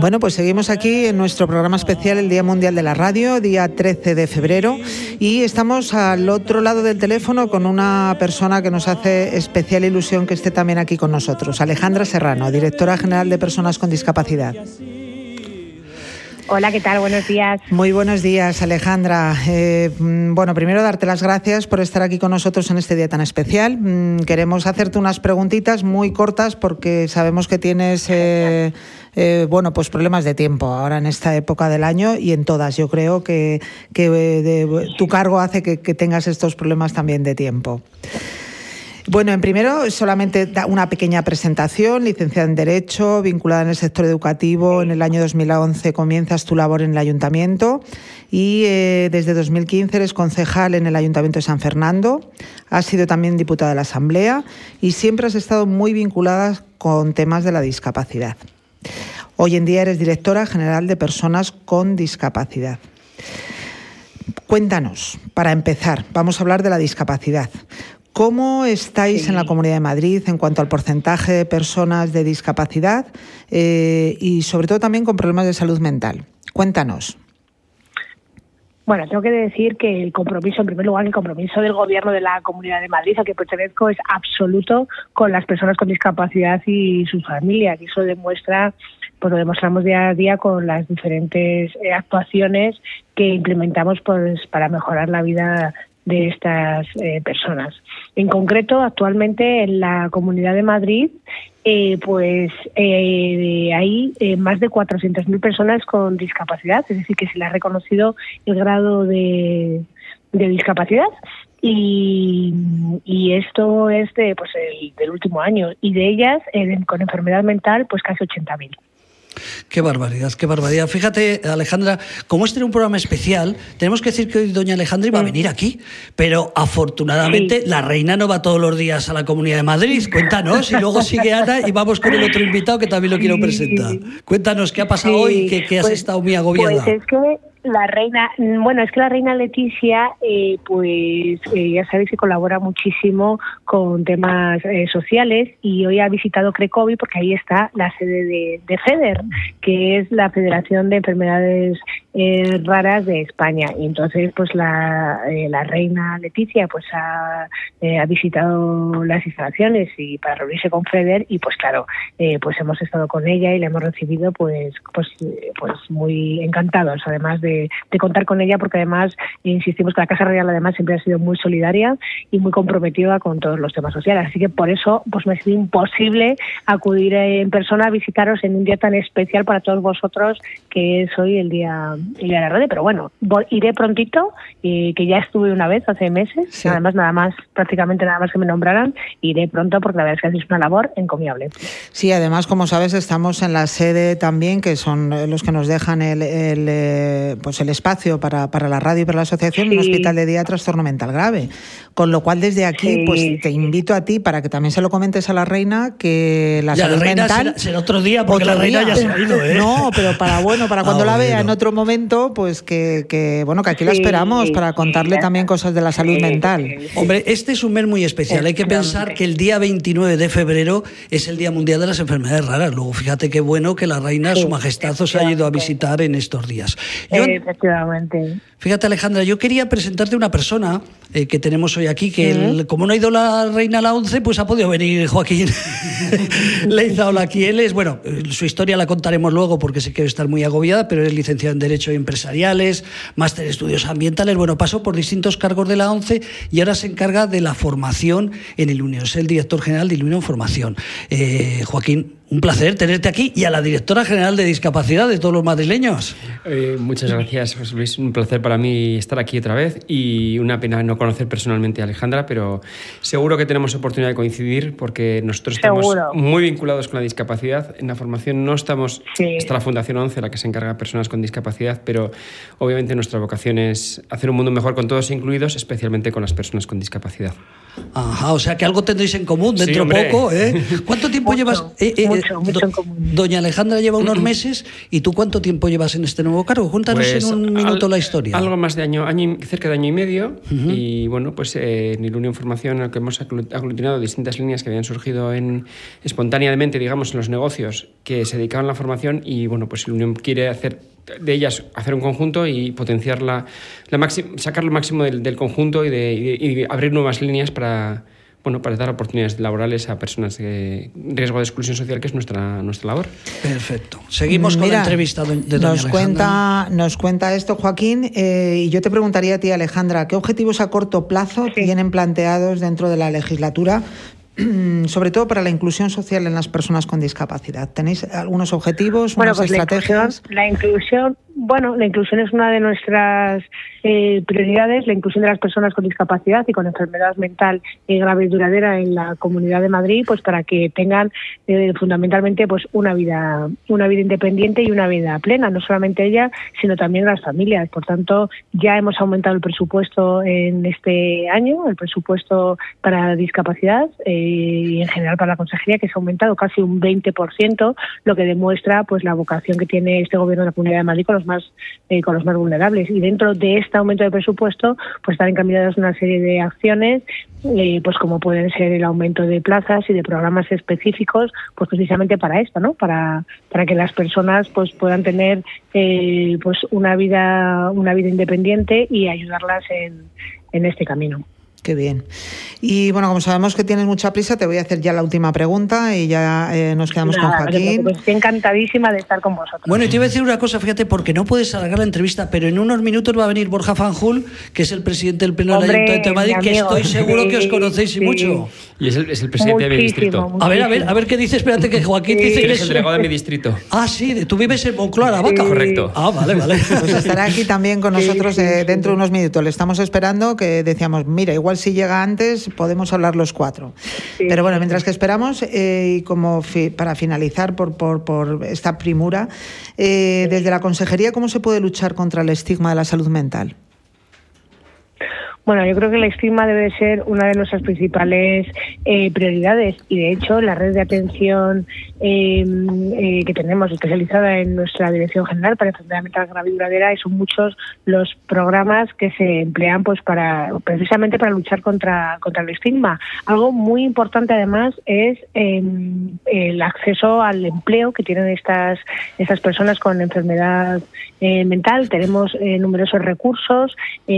Bueno, pues seguimos aquí en nuestro programa especial, el Día Mundial de la Radio, día 13 de febrero, y estamos al otro lado del teléfono con una persona que nos hace especial ilusión que esté también aquí con nosotros, Alejandra Serrano, directora general de Personas con Discapacidad. Hola, ¿qué tal? Buenos días. Muy buenos días, Alejandra. Eh, mm, bueno, primero darte las gracias por estar aquí con nosotros en este día tan especial. Mm, queremos hacerte unas preguntitas muy cortas porque sabemos que tienes, eh, eh, bueno, pues problemas de tiempo ahora en esta época del año y en todas. Yo creo que, que de- tu cargo hace que tengas estos problemas también de tiempo. Bueno, en primero, solamente una pequeña presentación, licenciada en Derecho, vinculada en el sector educativo. En el año 2011 comienzas tu labor en el ayuntamiento y eh, desde 2015 eres concejal en el Ayuntamiento de San Fernando. Has sido también diputada de la Asamblea y siempre has estado muy vinculada con temas de la discapacidad. Hoy en día eres directora general de Personas con Discapacidad. Cuéntanos, para empezar, vamos a hablar de la discapacidad. ¿Cómo estáis en la Comunidad de Madrid en cuanto al porcentaje de personas de discapacidad eh, y sobre todo también con problemas de salud mental? Cuéntanos. Bueno, tengo que decir que el compromiso, en primer lugar, el compromiso del Gobierno de la Comunidad de Madrid, al que pertenezco, es absoluto con las personas con discapacidad y sus familias. Y eso demuestra, pues lo demostramos día a día con las diferentes eh, actuaciones que implementamos pues, para mejorar la vida de estas eh, personas. En concreto, actualmente en la Comunidad de Madrid, eh, pues eh, hay eh, más de 400.000 personas con discapacidad, es decir, que se le ha reconocido el grado de, de discapacidad. Y, y esto es de, pues, el, del último año. Y de ellas, eh, con enfermedad mental, pues casi 80.000. Qué barbaridad, qué barbaridad. Fíjate, Alejandra, como este era un programa especial, tenemos que decir que hoy doña Alejandra iba a venir aquí, pero afortunadamente Sí. la reina no va todos los días a la Comunidad de Madrid. Cuéntanos, y luego sigue Ana y vamos con el otro invitado que también lo quiero presentar. Cuéntanos qué ha pasado Sí, hoy, que, que has pues- estado muy agobiada. Pues es que la reina, bueno, es que la reina Leticia, eh, pues eh, ya sabéis que colabora muchísimo con temas eh, sociales y hoy ha visitado Crecovi porque ahí está la sede de, de FEDER, que es la Federación de Enfermedades eh, Raras de España. Y entonces, pues la, eh, la reina Leticia, pues ha, eh, ha visitado las instalaciones y para reunirse con FEDER y pues claro, eh, pues hemos estado con ella y la hemos recibido pues pues pues muy encantados además de, de contar con ella porque además insistimos que la Casa Real además siempre ha sido muy solidaria y muy comprometida con todos los temas sociales así que por eso pues me ha sido imposible acudir en persona a visitaros en un día tan especial para todos vosotros que es hoy el día día de la radio pero bueno voy- iré prontito eh, que ya estuve una vez hace meses Sí. además nada más prácticamente nada más que me nombraran iré pronto porque la verdad es que hacéis una labor encomiable Sí, además, como sabes, estamos en la sede también, que son eh, los que nos dejan el, el, eh, pues el espacio para, para la radio y para la asociación, un Sí. hospital de día de trastorno mental grave. Con lo cual, desde aquí, Sí, pues te sí. invito a ti para que también se lo comentes a la reina que la Ya, la salud reina mental. será- será otro día, porque la reina ya se ha ido, ¿eh? No, pero para bueno, para Ah, cuando la vea bueno. en otro momento, pues que, que, bueno, que aquí la Sí, esperamos para sí, contarle también cosas de la salud Sí, mental. sí. Hombre, este es un mes muy especial. Hay que pensar que el día 29 de febrero es el Día Mundial de las Enfermedades Raras. Luego, fíjate qué bueno que la reina, Sí, su majestad, os ha ido a visitar en estos días. Yo, Efectivamente. Fíjate, Alejandra, yo quería presentarte una persona eh, que tenemos hoy aquí, que el- como no ha ido la reina a la 11, pues ha podido venir Joaquín Leizaola aquí. Él es, bueno, eh, su historia la contaremos luego porque sé que va a estar muy agobiada, pero es licenciado en Derecho Empresariales, máster en Estudios Ambientales, bueno, pasó por distintos cargos de la 11 y ahora se encarga de la formación en el Unión. Es el director general de Unión Formación. Eh, Joaquín, un placer tenerte aquí y a la directora general de Discapacidad de todos los madrileños. Eh, muchas gracias, José Luis. Un placer para mí estar aquí otra vez y una pena no conocer personalmente a Alejandra, pero seguro que tenemos oportunidad de coincidir porque nosotros estamos Seguro. muy vinculados con la discapacidad. En la formación no estamos, Sí. está la Fundación 11, la que se encarga de personas con discapacidad, pero obviamente nuestra vocación es hacer un mundo mejor con todos incluidos, especialmente con las personas con discapacidad. Ajá, o sea que algo tendréis en común Sí, dentro hombre. poco, ¿eh? ¿Cuánto tiempo Mucho, llevas? eh, eh, mucho. eso, mucho en común. Doña Alejandra lleva unos meses y tú cuánto tiempo llevas en este nuevo cargo? Cuéntanos Pues, en un minuto al- la historia. Algo más de año, año y- cerca de año y medio. Y bueno, pues eh, en Ilunio Formación, en el que hemos aglutinado distintas líneas que habían surgido en, espontáneamente, digamos, en los negocios que se dedicaban a la formación. Y bueno, pues Ilunion quiere hacer de ellas hacer un conjunto y potenciar la, la máxima- sacar lo máximo del, del conjunto y, de, y de- y abrir nuevas líneas para. Bueno, para dar oportunidades laborales a personas de riesgo de exclusión social, que es nuestra, nuestra labor. Perfecto. Seguimos con la entrevista de doña nos Alejandra. cuenta, nos cuenta esto Joaquín eh, y yo te preguntaría a ti Alejandra, ¿qué objetivos a corto plazo Sí. tienen planteados dentro de la legislatura, sobre todo para la inclusión social en las personas con discapacidad? ¿Tenéis algunos objetivos, Bueno, unas pues la estrategias? inclusión, la inclusión, bueno, la inclusión es una de nuestras eh, prioridades, la inclusión de las personas con discapacidad y con enfermedad mental eh, grave y duradera en la Comunidad de Madrid, pues para que tengan eh, fundamentalmente pues una vida, una vida independiente y una vida plena, no solamente ella, sino también las familias. Por tanto, ya hemos aumentado el presupuesto en este año, el presupuesto para discapacidad eh, y en general para la consejería, que se ha aumentado casi un 20%, lo que demuestra pues la vocación que tiene este gobierno de la Comunidad de Madrid más eh, con los más vulnerables. Y dentro de este aumento de presupuesto, pues están encaminadas una serie de acciones, eh, pues como pueden ser el aumento de plazas y de programas específicos, pues precisamente para esto, ¿no? Para para que las personas pues puedan tener eh, pues una vida una vida independiente y ayudarlas en, en este camino. Qué bien. Y bueno, como sabemos que tienes mucha prisa, te voy a hacer ya la última pregunta y ya eh, nos quedamos Nada, con Joaquín. estoy encantadísima de estar con vosotros. Bueno, y te iba a decir una cosa, fíjate, porque no puedes alargar la entrevista, pero en unos minutos va a venir Borja Fanjul, que es el presidente del Pleno del Hombre, Ayuntamiento de Madrid, que estoy seguro que os sí, conocéis y sí. mucho. Y es el, es el presidente de mi Muchísimo, distrito. A ver, a ver, muchísimo. a ver qué dice, espérate que Joaquín Sí. dice que Es el delegado de mi distrito. Ah, sí, de- tú vives en Moncloa, Vaca. Sí. Correcto. Ah, vale, vale. Pues estará aquí también con Sí, nosotros sí, eh, sí. dentro de unos minutos. Le estamos esperando que decíamos, mira, igual si llega antes podemos hablar los cuatro. Sí. Pero bueno, mientras que esperamos, eh, y como fi- para finalizar por, por, por esta primura, eh, desde la Consejería, ¿cómo se puede luchar contra el estigma de la salud mental? Bueno, yo creo que el estigma debe de ser una de nuestras principales eh, prioridades y de hecho la red de atención eh, eh, que tenemos especializada en nuestra Dirección General para Enfermedad Mental Grave y Duradera y son muchos los programas que se emplean pues para precisamente para luchar contra, contra el estigma. Algo muy importante además es eh, el acceso al empleo que tienen estas, estas personas con enfermedad eh, mental. Tenemos eh, numerosos recursos eh,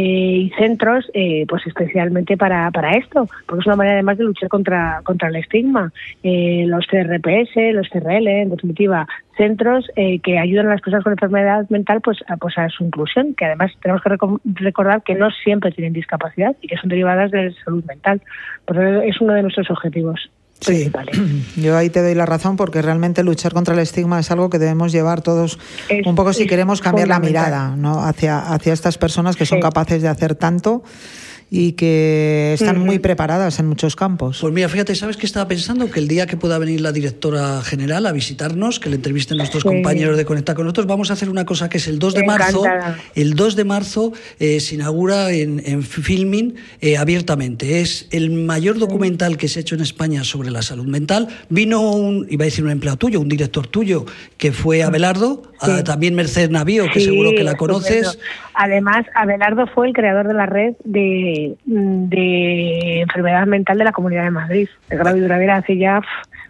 y centros, eh, pues especialmente para, para esto, porque es una manera además de luchar contra, contra el estigma. Eh, los CRPS, los CRL, en definitiva, centros eh, que ayudan a las personas con enfermedad mental pues a, pues a su inclusión, que además tenemos que reco- recordar que no siempre tienen discapacidad y que son derivadas de salud mental. Por eso es uno de nuestros objetivos. Sí, yo ahí te doy la razón porque realmente luchar contra el estigma es algo que debemos llevar todos Es- un poco si queremos cambiar la mirada ¿no? hacia, hacia estas personas que son Sí. capaces de hacer tanto y que están muy preparadas en muchos campos. Pues mira, fíjate, ¿sabes qué estaba pensando? Que el día que pueda venir la directora general a visitarnos, que le entrevisten nuestros Sí. compañeros de Conecta con nosotros, vamos a hacer una cosa que es el 2 de marzo. Encantada. El 2 de marzo eh, se inaugura en, en Filming eh, abiertamente. Es el mayor documental que se ha hecho en España sobre la salud mental. Vino un, iba a decir un empleado tuyo, un director tuyo, que fue Abelardo, Sí. a- también Mercedes Navío, que Sí, seguro que la conoces. Además, Abelardo fue el creador de la red de, de enfermedad mental de la Comunidad de Madrid, de grave y duradera hace ya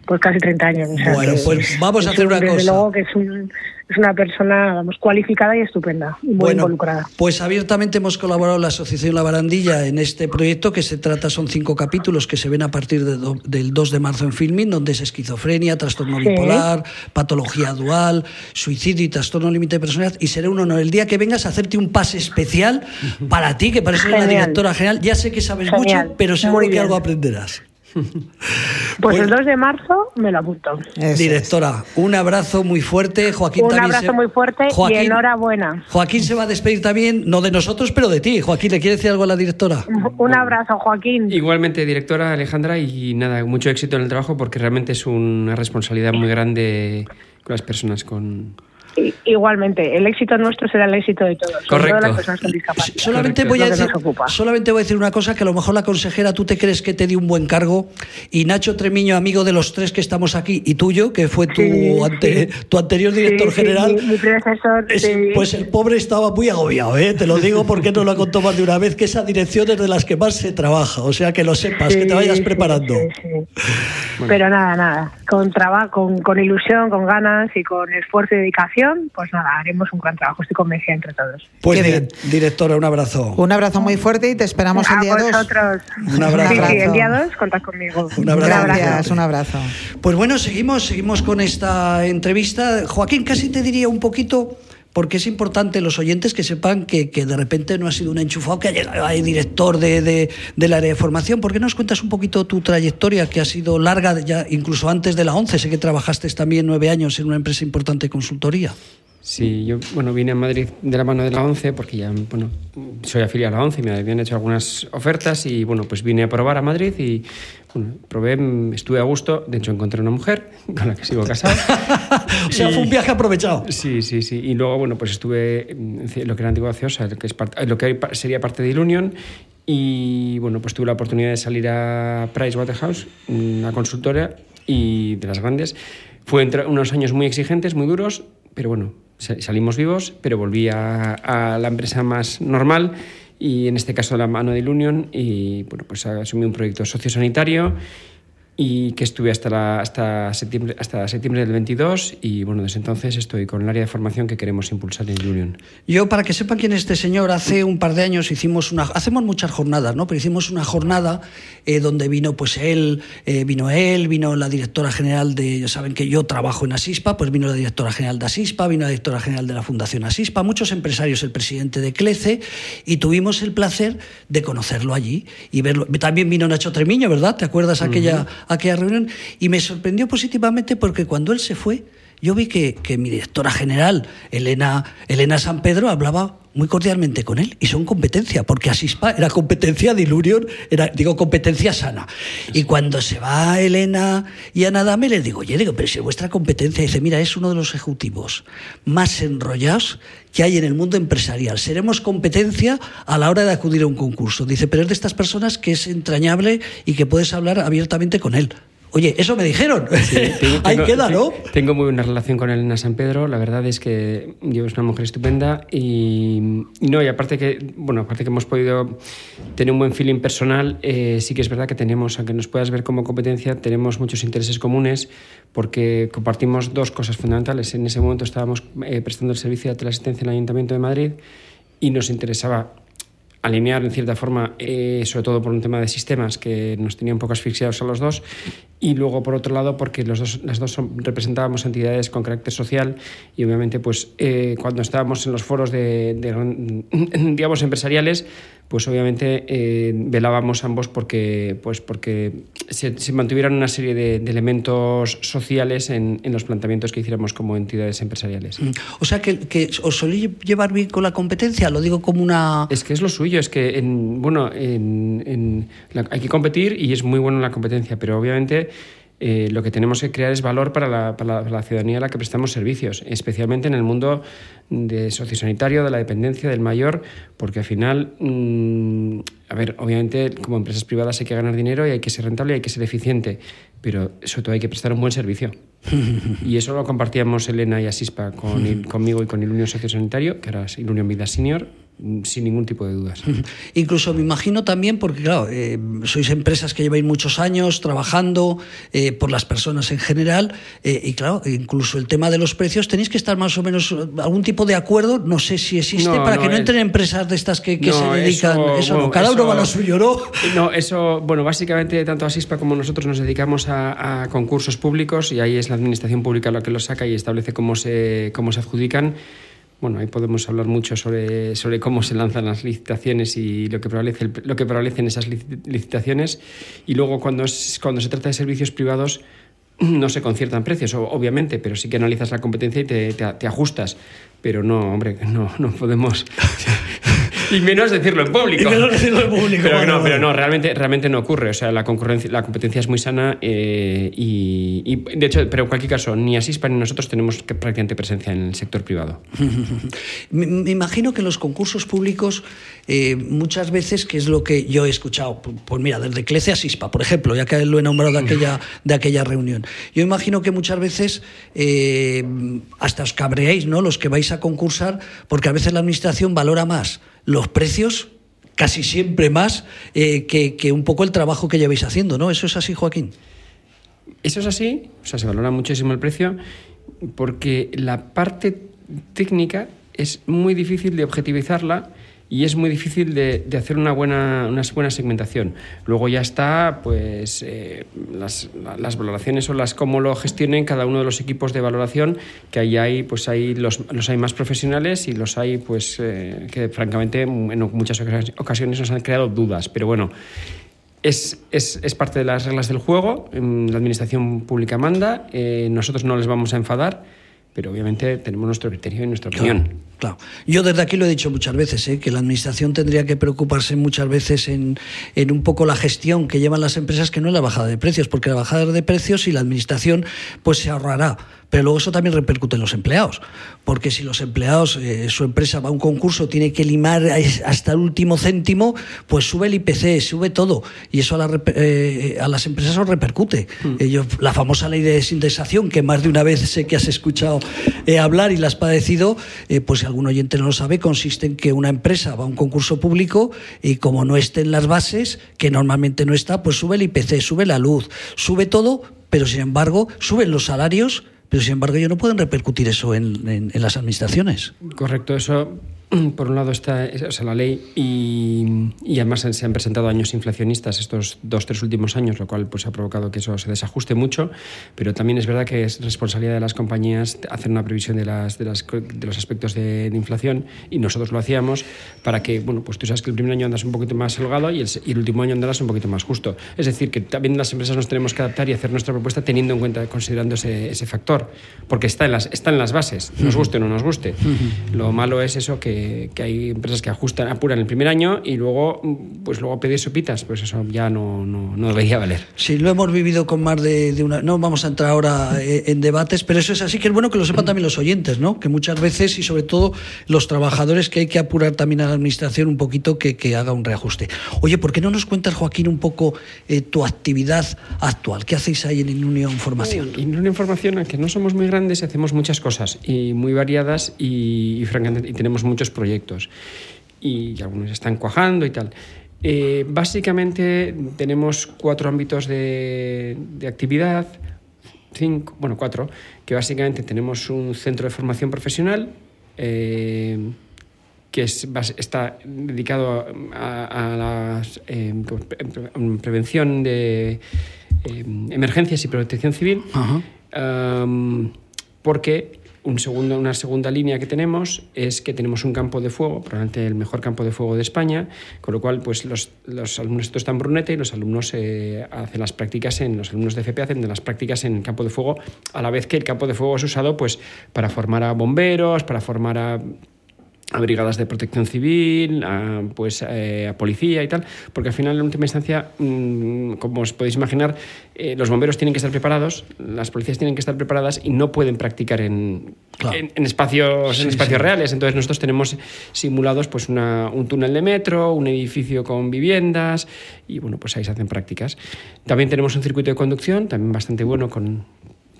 pues casi 30 años. O sea, Bueno, pues vamos a hacer un- una desde cosa. luego que es, un- es una persona vamos cualificada y estupenda, muy Bueno, involucrada. pues abiertamente hemos colaborado la Asociación La Barandilla en este proyecto que se trata, son cinco capítulos que se ven a partir de do- del 2 de marzo en Filming, donde es esquizofrenia, trastorno Sí. bipolar, patología dual, suicidio y trastorno límite de personalidad. Y será un honor el día que vengas a hacerte un pase especial para ti, que para eres la directora general. Ya sé que sabes Genial, mucho, pero seguro que algo aprenderás. Pues Bueno. el 2 de marzo me lo apunto. Eso es. Directora, un abrazo muy fuerte. Joaquín Un también abrazo se- muy fuerte Joaquín- y enhorabuena. Joaquín se va a despedir también, no de nosotros, pero de ti. Joaquín, ¿le quiere decir algo a la directora? Un abrazo, Joaquín. Igualmente, directora Alejandra, y nada, mucho éxito en el trabajo porque realmente es una responsabilidad muy grande con las personas con, Igualmente, el éxito nuestro será el éxito de todos. Correcto. Todas las personas con discapacidad. Solamente voy, a decir, solamente voy a decir una cosa que a lo mejor la consejera tú te crees que te dio un buen cargo y Nacho Tremiño, amigo de los tres que estamos aquí y tuyo, que fue tu, tu anterior director general, mi, predecesor, pues el pobre estaba muy agobiado, ¿eh? te lo digo porque no lo ha contado más de una vez, que esa dirección es de las que más se trabaja, o sea que lo sepas, que te vayas preparando. Pero nada, nada, con trabajo, con, con ilusión, con ganas y con esfuerzo y dedicación, pues nada, haremos un gran trabajo, estoy convencida entre todos. Pues bien, directora, un abrazo. Un abrazo muy fuerte y te esperamos el día 2. Un abrazo. Sí, sí, el día 2 contad conmigo. Un abrazo. Gracias, un abrazo. Pues bueno, seguimos, seguimos con esta entrevista. Joaquín, casi te diría un poquito porque es importante los oyentes que sepan que, que, de repente no ha sido un enchufado, que ha llegado ahí director de, de, del área de formación. ¿Por qué nos cuentas un poquito tu trayectoria, que ha sido larga, ya incluso antes de la ONCE? Sé que trabajaste también nueve años en una empresa importante de consultoría. Sí, yo bueno, vine a Madrid de la mano de la ONCE porque ya bueno, soy afiliado a la ONCE, me habían hecho algunas ofertas y bueno, pues vine a probar a Madrid y probé, estuve a gusto, de hecho encontré una mujer con la que sigo casado. o sea, fue un viaje aprovechado. Sí, sí, sí. Y luego, bueno, pues estuve en lo que era Antigua Ociosa, lo que, es parte, lo que sería parte de Ilunion y bueno, pues tuve la oportunidad de salir a Pricewaterhouse, una consultora y de las grandes. Fue entre unos años muy exigentes, muy duros, pero bueno, salimos vivos, pero volví a, a, la empresa más normal y en este caso la mano de Ilunion y bueno, pues asumí un proyecto sociosanitario y que estuve hasta, la, hasta, septiembre, hasta septiembre del 22 y bueno, desde entonces estoy con el área de formación que queremos impulsar en Union. Yo, para que sepan quién es este señor, hace un par de años hicimos una, hacemos muchas jornadas, ¿no? Pero hicimos una jornada eh, donde vino pues él, eh, vino él, vino la directora general de, ya saben que yo trabajo en Asispa, pues vino la directora general de Asispa, vino la directora general de la Fundación Asispa, muchos empresarios, el presidente de CLECE, y tuvimos el placer de conocerlo allí y verlo. También vino Nacho Tremiño, ¿verdad? ¿Te acuerdas aquella... Uh -huh aquella reunión y me sorprendió positivamente porque cuando él se fue, yo vi que, que mi directora general, Elena, Elena San Pedro, hablaba muy cordialmente con él y son competencia, porque Asispa era competencia de Ilunion, era, digo, competencia sana. Y cuando se va Elena y Ana Dame, les digo, oye, digo, pero si es vuestra competencia, dice, mira, es uno de los ejecutivos más enrollados que hay en el mundo empresarial. Seremos competencia a la hora de acudir a un concurso. Dice, pero es de estas personas que es entrañable y que puedes hablar abiertamente con él. Oye, eso me dijeron. Sí, tengo, Ahí queda, ¿no? Tengo muy buena relación con Elena San Pedro. La verdad es que yo es una mujer estupenda y, y, no, y aparte que, bueno, aparte que hemos podido tener un buen feeling personal, eh, sí que es verdad que tenemos, aunque nos puedas ver como competencia, tenemos muchos intereses comunes porque compartimos dos cosas fundamentales. En ese momento estábamos eh, prestando el servicio de teleasistencia en el Ayuntamiento de Madrid y nos interesaba alinear en cierta forma, eh, sobre todo por un tema de sistemas que nos tenía un poco asfixiados a los dos, y luego por otro lado porque los dos, las dos representábamos entidades con carácter social y obviamente pues eh, cuando estábamos en los foros de, de digamos empresariales pues obviamente eh, velábamos ambos porque, pues porque se, se mantuvieran una serie de, de elementos sociales en, en, los planteamientos que hiciéramos como entidades empresariales. O sea, que, que os solís llevar bien con la competencia, lo digo como una... Es que es lo suyo, es que, en, bueno, en, en la, hay que competir y es muy bueno la competencia, pero obviamente eh, lo que tenemos que crear es valor para la, para, la, para la, ciudadanía a la que prestamos servicios, especialmente en el mundo de sociosanitario, de la dependencia, del mayor, porque al final, mmm, a ver, obviamente como empresas privadas hay que ganar dinero y hay que ser rentable y hay que ser eficiente, pero sobre todo hay que prestar un buen servicio. y eso lo compartíamos Elena y Asispa con, conmigo y con Ilunio Sociosanitario, que ahora es Ilunio Vida Senior, sin ningún tipo de dudas. Incluso me imagino también, porque claro, eh, sois empresas que lleváis muchos años trabajando eh, por las personas en general, eh, y claro, incluso el tema de los precios, tenéis que estar más o menos algún tipo de acuerdo, no sé si existe, no, para no, que no entren empresas de estas que, que no, se dedican, eso, eso bueno, no, cada eso, uno va a lo suyo, ¿no? No, eso, bueno, básicamente tanto Asispa como nosotros nos dedicamos a, a concursos públicos y ahí es la administración pública la que los saca y establece cómo se, cómo se adjudican bueno, ahí podemos hablar mucho sobre, sobre cómo se lanzan las licitaciones y lo que prevalece, lo que prevalece en esas licitaciones. Y luego, cuando, es, cuando se trata de servicios privados, no se conciertan precios, obviamente, pero sí que analizas la competencia y te, te, te ajustas. Pero no, hombre, no, no podemos. y menos decirlo en público. Y menos decirlo en público. Pero bueno, no, pero no, realmente, realmente no ocurre. O sea, la concurrencia, la competencia es muy sana eh, y, y, de hecho, pero en cualquier caso, ni Asispa ni nosotros tenemos que- prácticamente presencia en el sector privado. Me, me imagino que en los concursos públicos eh, muchas veces, que es lo que yo he escuchado, pu- pues mira, desde Clece a Sispa, por ejemplo, ya que lo he nombrado de aquella, de aquella reunión. Yo imagino que muchas veces eh, hasta os cabreáis, ¿no? Los que vais a concursar, porque a veces la administración valora más los precios casi siempre más eh, que, que un poco el trabajo que lleváis haciendo, ¿no? ¿Eso es así, Joaquín? Eso es así, o sea, se valora muchísimo el precio porque la parte técnica es muy difícil de objetivizarla y es muy difícil de, de hacer una buena, una buena segmentación. Luego ya está, pues, eh, las, la- las valoraciones o las cómo lo gestionen cada uno de los equipos de valoración, que ahí hay, pues, hay los, los hay más profesionales y los hay, pues, eh, que francamente en muchas ocas- ocasiones nos han creado dudas. Pero bueno, es, es, es parte de las reglas del juego, mm, la administración pública manda, eh, nosotros no les vamos a enfadar, pero obviamente tenemos nuestro criterio y nuestra opinión. Claro. Yo desde aquí lo he dicho muchas veces, ¿eh? que la administración tendría que preocuparse muchas veces en, en un poco la gestión que llevan las empresas, que no es la bajada de precios, porque la bajada de precios y la administración pues se ahorrará. Pero luego eso también repercute en los empleados, porque si los empleados, eh, su empresa va a un concurso, tiene que limar hasta el último céntimo, pues sube el IPC, sube todo, y eso a, la eh, a las empresas os repercute. Ellos, la famosa ley de desindexación, que más de una vez sé que has escuchado eh, hablar y la has padecido, eh, pues algún oyente no lo sabe, consiste en que una empresa va a un concurso público y como no esté en las bases, que normalmente no está, pues sube el IPC, sube la luz, sube todo, pero sin embargo suben los salarios, pero sin embargo ellos no pueden repercutir eso en- en las administraciones. Correcto, eso por un lado está o sea, la ley y, y además se han presentado años inflacionistas estos dos, tres últimos años, lo cual pues, ha provocado que eso se desajuste mucho, pero también es verdad que es responsabilidad de las compañías hacer una previsión de, las, de, las, de los aspectos de, de inflación y nosotros lo hacíamos para que, bueno, pues tú sabes que el primer año andas un poquito más holgado y el, y el último año andarás un poquito más justo. Es decir, que también las empresas nos tenemos que adaptar y hacer nuestra propuesta teniendo en cuenta, considerando ese, ese factor, porque está en, las, está en las bases, nos guste o no nos guste. Lo malo es eso que, que hay empresas que ajustan, apuran el primer año y luego, pues luego pedir sopitas, pues eso ya no, no, no debería valer. Sí, lo hemos vivido con más de, de una... No vamos a entrar ahora eh, en debates, pero eso es así que es bueno que lo sepan también los oyentes, ¿no? Que muchas veces y sobre todo los trabajadores que hay que apurar también a la administración un poquito que, que haga un reajuste. Oye, ¿por qué no nos cuentas, Joaquín, un poco eh, tu actividad actual? ¿Qué hacéis ahí en Unión Formación? En una información, aunque no somos muy grandes, hacemos muchas cosas y muy variadas y, y francamente y tenemos muchos proyectos. Y algunos están cuajando y tal. Eh, básicamente tenemos cuatro ámbitos de, de actividad, cinco, bueno, cuatro, que básicamente tenemos un centro de formación profesional. eh, que es, está dedicado a, a la prevención de eh, emergencias y protección civil, porque una segunda línea que tenemos es que tenemos un campo de fuego, probablemente el mejor campo de fuego de España, con lo cual pues los, los alumnos esto están Brunete y los alumnos eh, hacen las prácticas en los alumnos de FP hacen las prácticas en el campo de fuego a la vez que el campo de fuego es usado pues para formar a bomberos, para formar a a brigadas de protección civil, a, pues, eh, a policía y tal, porque al final, en última instancia, mm, como os podéis imaginar, eh, los bomberos tienen que estar preparados, las policías tienen que estar preparadas y no pueden practicar en, Claro. en, en espacios, Sí, en espacios sí. reales. Entonces nosotros tenemos simulados pues, una- un túnel de metro, un edificio con viviendas y bueno, pues ahí se hacen prácticas. También tenemos un circuito de conducción, también bastante bueno con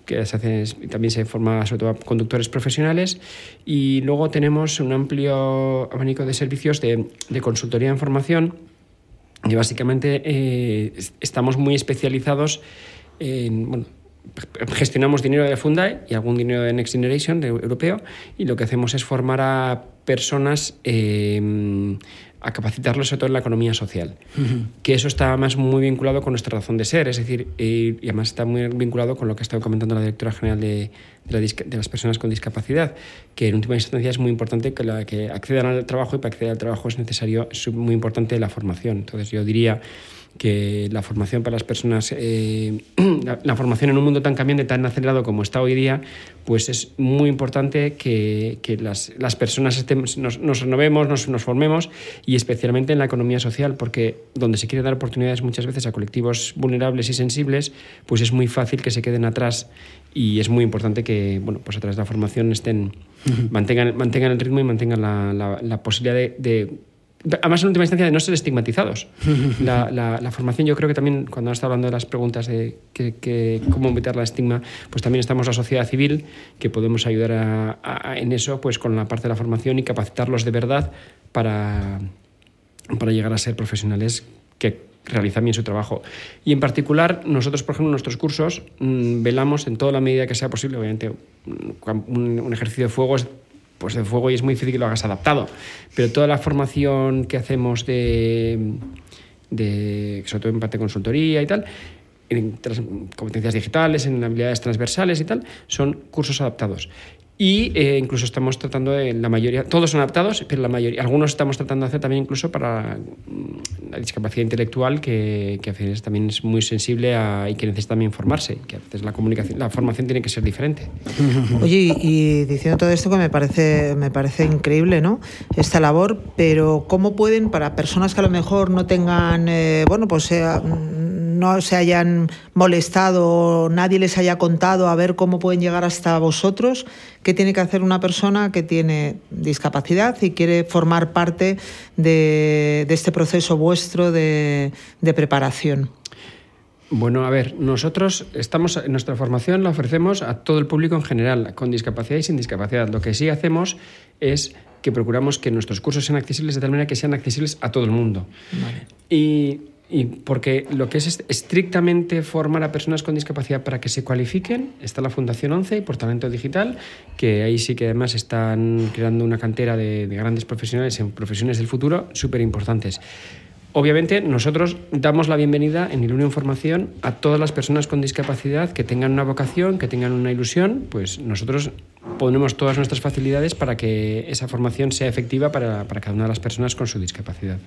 que se hace, también se forma sobre todo a conductores profesionales. Y luego tenemos un amplio abanico de servicios de, de consultoría en formación y básicamente eh, es- estamos muy especializados en, bueno, gestionamos dinero de Fundae y algún dinero de Next Generation de europeo y lo que hacemos es formar a personas eh, a capacitarlos sobre todo en la economía social que eso está más muy vinculado con nuestra razón de ser es decir y además está muy vinculado con lo que ha estado comentando la directora general de, de, las personas con discapacidad, que en última instancia es muy importante que, la, que accedan al trabajo y para acceder al trabajo es necesario, es muy importante la formación. Entonces yo diría que la formación para las personas, eh, la, formación en un mundo tan cambiante, tan acelerado como está hoy día, pues es muy importante que, que las, las, personas estemos, nos, nos, renovemos, nos, nos, formemos y especialmente en la economía social, porque donde se quiere dar oportunidades muchas veces a colectivos vulnerables y sensibles, pues es muy fácil que se queden atrás y es muy importante que, bueno, pues a través de la formación estén, mantengan, mantengan el ritmo y mantengan la, la, la posibilidad de, de además en última instancia de no ser estigmatizados. La, la, formación, yo creo que también, cuando está hablando de las preguntas de que, cómo evitar la estigma, pues también estamos la sociedad civil, que podemos ayudar a, en eso, pues con la parte de la formación y capacitarlos de verdad para, para llegar a ser profesionales que realizan bien su trabajo. Y en particular, nosotros, por ejemplo, en nuestros cursos mmm, velamos en toda la medida que sea posible, obviamente, un, un ejercicio de fuego es pues de fuego y es muy difícil que lo hagas adaptado. Pero toda la formación que hacemos de, de sobre todo en parte de consultoría y tal, en competencias digitales, en habilidades transversales y tal, son cursos adaptados. Y eh, incluso estamos tratando de, la mayoría, todos son adaptados, pero la mayoría, algunos estamos tratando de hacer también incluso para mm, la discapacidad intelectual, que, que a veces también es muy sensible a, y que necesita también formarse, que a veces la comunicación, la formación tiene que ser diferente. Oye, y diciendo todo esto que me parece, me parece increíble, ¿no? Esta labor, pero ¿cómo pueden, para personas que a lo mejor no tengan, eh, bueno, pues sea, no se hayan molestado, nadie les haya contado a ver cómo pueden llegar hasta vosotros, qué tiene que hacer una persona que tiene discapacidad y quiere formar parte de, de este proceso vuestro de, de preparación. Bueno, a ver, nosotros estamos nuestra formación la ofrecemos a todo el público en general, con discapacidad y sin discapacidad. Lo que sí hacemos es que procuramos que nuestros cursos sean accesibles de tal manera que sean accesibles a todo el mundo. Vale. Y y porque lo que es estrictamente formar a personas con discapacidad para que se cualifiquen, está la Fundación 11 y por Talento Digital, que ahí sí que además están creando una cantera de, de grandes profesionales en profesiones del futuro súper importantes. Obviamente, nosotros damos la bienvenida en Ilunio Formación a todas las personas con discapacidad que tengan una vocación, que tengan una ilusión, pues nosotros ponemos todas nuestras facilidades para que esa formación sea efectiva para, para cada una de las personas con su discapacidad.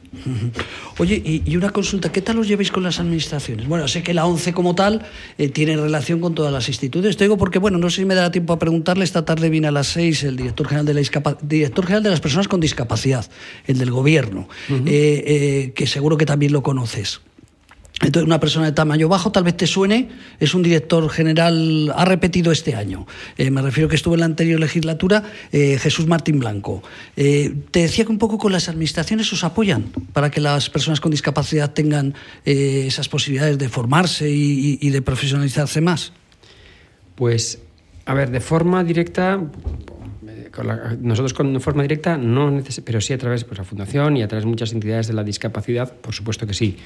Oye, y, y, una consulta, ¿qué tal os lleváis con las administraciones? Bueno, sé que la ONCE como tal eh, tiene relación con todas las instituciones. Te digo porque, bueno, no sé si me dará tiempo a preguntarle, esta tarde viene a las seis el director general de, la director general de las personas con discapacidad, el del gobierno, uh -huh. eh, eh, que seguro que también lo conoces. Entonces, una persona de tamaño bajo, tal vez te suene, es un director general, ha repetido este año. Eh, me refiero que estuvo en la anterior legislatura, eh, Jesús Martín Blanco. Eh, te decía que un poco con las administraciones os apoyan para que las personas con discapacidad tengan esas posibilidades de formarse y, de profesionalizarse más. Pues, a ver, de forma directa, nosotros con forma directa no pero sí a través de pues, la fundación y a través de muchas entidades de la discapacidad, por supuesto que sí.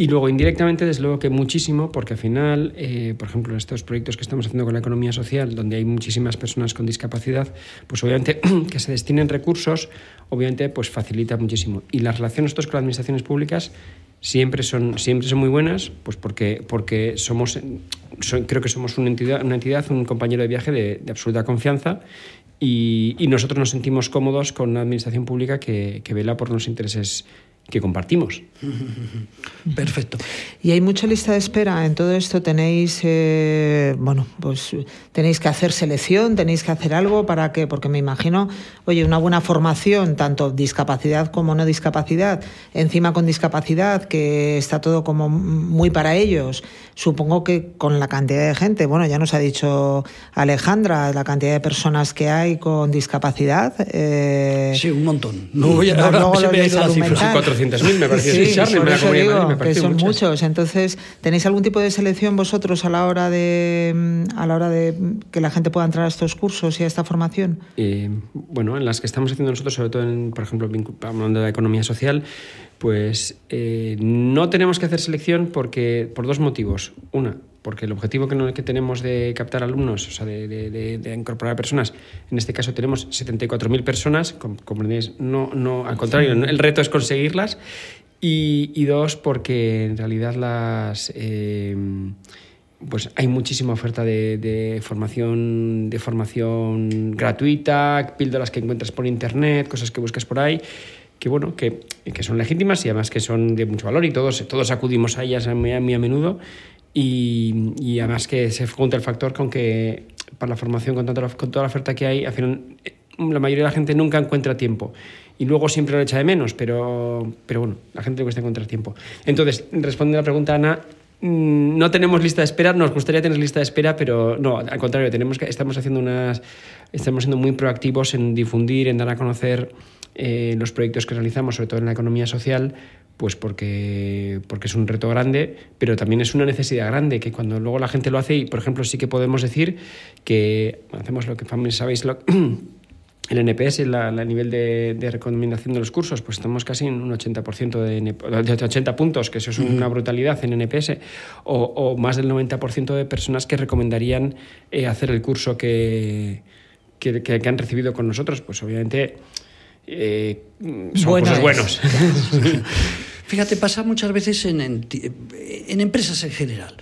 Y luego, indirectamente, desde luego que muchísimo, porque al final, eh, por ejemplo, estos proyectos que estamos haciendo con la economía social, donde hay muchísimas personas con discapacidad, pues obviamente que se destinen recursos, obviamente, pues facilita muchísimo. Y las relaciones con las administraciones públicas siempre son, siempre son muy buenas, pues porque, porque somos, creo que somos una entidad, una entidad, un compañero de viaje de, absoluta confianza y, y, nosotros nos sentimos cómodos con una administración pública que, que vela por los intereses que compartimos. Perfecto. Y hay mucha lista de espera en todo esto. Tenéis, eh, bueno, pues tenéis que hacer selección, tenéis que hacer algo para que, porque me imagino, oye, una buena formación, tanto discapacidad como no discapacidad, encima con discapacidad, que está todo como muy para ellos. Supongo que con la cantidad de gente, bueno, ya nos ha dicho Alejandra, la cantidad de personas que hay con discapacidad. Eh, sí, un montón. No voy a, no, ahora luego se me ha ido la cifra. 400.000 me parece sí, Charlie, por me eso digo, me que son muchas. muchos. Entonces, ¿tenéis algún tipo de selección vosotros a la hora de a la hora de que la gente pueda entrar a estos cursos y a esta formación? Eh, bueno, en las que estamos haciendo nosotros, sobre todo, en, por ejemplo, hablando de la economía social, pues eh, no tenemos que hacer selección porque por dos motivos. Una, porque el objetivo que, no, que tenemos de captar alumnos, o sea, de, de, de, de incorporar personas, en este caso tenemos 74.000 personas, comprendéis, no, no, al contrario, el reto es conseguirlas. Y, y dos, porque en realidad las... Eh, pues hay muchísima oferta de, formación, de formación gratuita, píldoras que encuentras por internet, cosas que buscas por ahí, que bueno, que, que son legítimas y además que son de mucho valor y todos, todos acudimos a ellas muy, a menudo y, y, además que se junta el factor con que para la formación con, con toda la oferta que hay, al final la mayoría de la gente nunca encuentra tiempo y luego siempre lo echa de menos, pero, pero bueno, la gente le cuesta encontrar tiempo. Entonces, respondiendo a la pregunta, Ana, mm, no tenemos lista de espera, nos gustaría tener lista de espera, pero no, al contrario, tenemos estamos haciendo unas, estamos siendo muy proactivos en difundir, en dar a conocer eh, los proyectos que realizamos, sobre todo en la economía social, pues porque, porque es un reto grande, pero también es una necesidad grande, que cuando luego la gente lo hace, y por ejemplo sí que podemos decir que hacemos lo que sabéis, lo, el NPS, el nivel de, recomendación de los cursos, pues estamos casi en un 80% de, 80 puntos, que eso es una brutalidad en NPS, o, más del 90% de personas que recomendarían eh, hacer el curso que, que, han recibido con nosotros, pues obviamente eh, son cursos buenos. Fíjate, pasa muchas veces en, en empresas en general.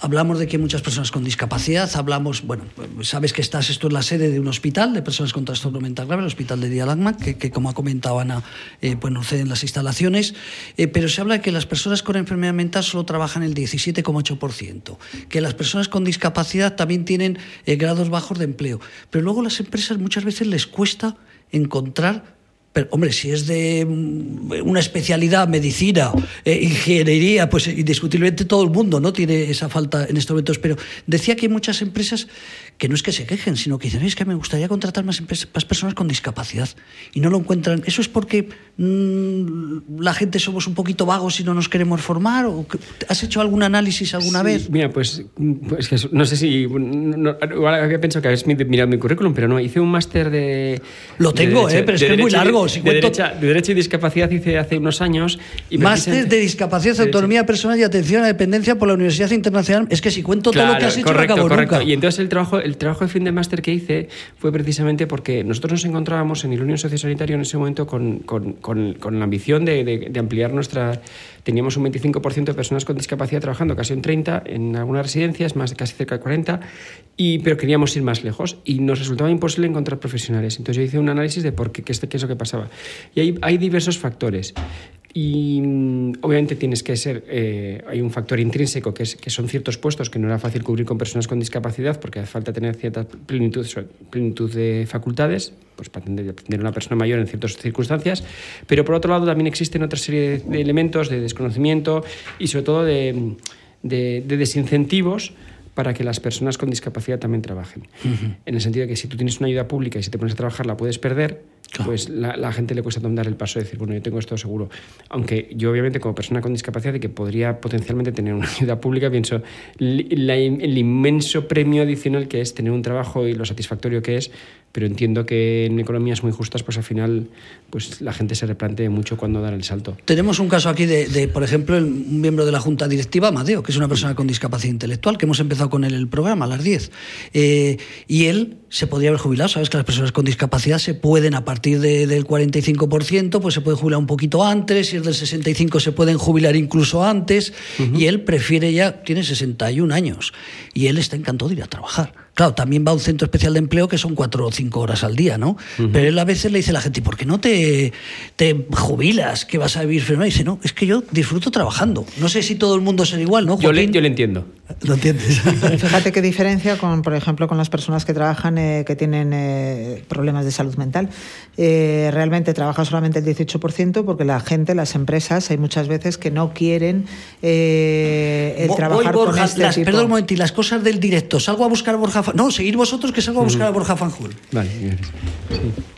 Hablamos de que muchas personas con discapacidad, hablamos, bueno, sabes que estás, esto es la sede de un hospital de personas con trastorno mental grave, el Hospital de Dialagma, que, que, como ha comentado Ana, eh, bueno, ceden las instalaciones, eh, pero se habla de que las personas con enfermedad mental solo trabajan el 17,8%, que las personas con discapacidad también tienen eh, grados bajos de empleo, pero luego las empresas muchas veces les cuesta encontrar pero, hombre, si es de mm, una especialidad, medicina, eh, ingeniería, pues indiscutiblemente todo el mundo no tiene esa falta en estos momentos. Pero decía que hay muchas empresas que no es que se quejen, sino que dicen, es que me gustaría contratar más, más personas con discapacidad y no lo encuentran. ¿Eso es porque mm, la gente somos un poquito vagos y no nos queremos formar? ¿O ¿Has hecho algún análisis alguna vez? Mira, pues, pues no sé si... igual había pensado que habías mirado mi currículum, pero no, hice un máster de... Lo tengo, eh, pero es que es muy largo. De, derecha, de, derecho, y discapacidad hice hace unos años. Y máster de discapacidad, autonomía personal y atención a dependencia por la Universidad Internacional. Es que si cuento todo lo que has hecho, correcto, no acabo correcto. Y entonces el trabajo el trabajo de fin de máster que hice fue precisamente porque nosotros nos encontrábamos en el Unión Sociosanitario en ese momento con, con, con, la ambición de, de, ampliar nuestra... Teníamos un 25% de personas con discapacidad trabajando, casi un 30% en algunas residencias, más casi cerca de 40%, y, pero queríamos ir más lejos y nos resultaba imposible encontrar profesionales. Entonces yo hice un análisis de por qué, qué, qué es lo que pasaba. Y hay, hay diversos factores. Y mm, obviamente tienes que ser, eh, hay un factor intrínseco que, es, que son ciertos puestos que no era fácil cubrir con personas con discapacidad porque hace falta tener cierta plenitud, plenitud de facultades pues para atender, a una persona mayor en ciertas circunstancias, pero por otro lado también existen otra serie de, elementos de desconocimiento y sobre todo de, de, de desincentivos para que las personas con discapacidad también trabajen. En el sentido de que si tú tienes una ayuda pública y si te pones a trabajar la puedes perder, pues la, la, gente le cuesta dar el paso de decir, bueno, yo tengo esto seguro. Aunque yo obviamente como persona con discapacidad y que podría potencialmente tener una ayuda pública, pienso el inmenso premio adicional que es tener un trabajo y lo satisfactorio que es, pero entiendo que en economías muy justas, pues al final pues la gente se replantee mucho cuando dar el salto. Tenemos un caso aquí de, por ejemplo, un miembro de la Junta Directiva, Amadeo, que es una persona con discapacidad intelectual, que hemos empezado con él el programa a las 10. Eh, y él se podría haber jubilado, sabes que las personas con discapacidad se pueden, a partir del 45%, pues se pueden jubilar un poquito antes, si es del 65% se pueden jubilar incluso antes, y él prefiere ya, tiene 61 años, y él está encantado de ir a trabajar. Claro, también va a un centro especial de empleo que son cuatro o cinco horas al día, ¿no? Pero él a veces le dice a la gente, ¿por qué no te, te jubilas? que vas a vivir Y dice, no, es que yo disfruto trabajando. No sé si todo el mundo será igual, ¿no? Yo le, yo le entiendo. ¿Lo entiendes? Fíjate qué diferencia con, por ejemplo, con las personas que trabajan, eh, que tienen eh, problemas de salud mental. Eh, realmente trabaja solamente el 18% porque la gente, las empresas, hay muchas veces que no quieren el trabajar con este las, tipo. Perdón un momento, y las cosas del directo. Salgo a buscar a Borja no, seguir vosotros que salgo a buscar a Borja Fanjul. Vale, Sí.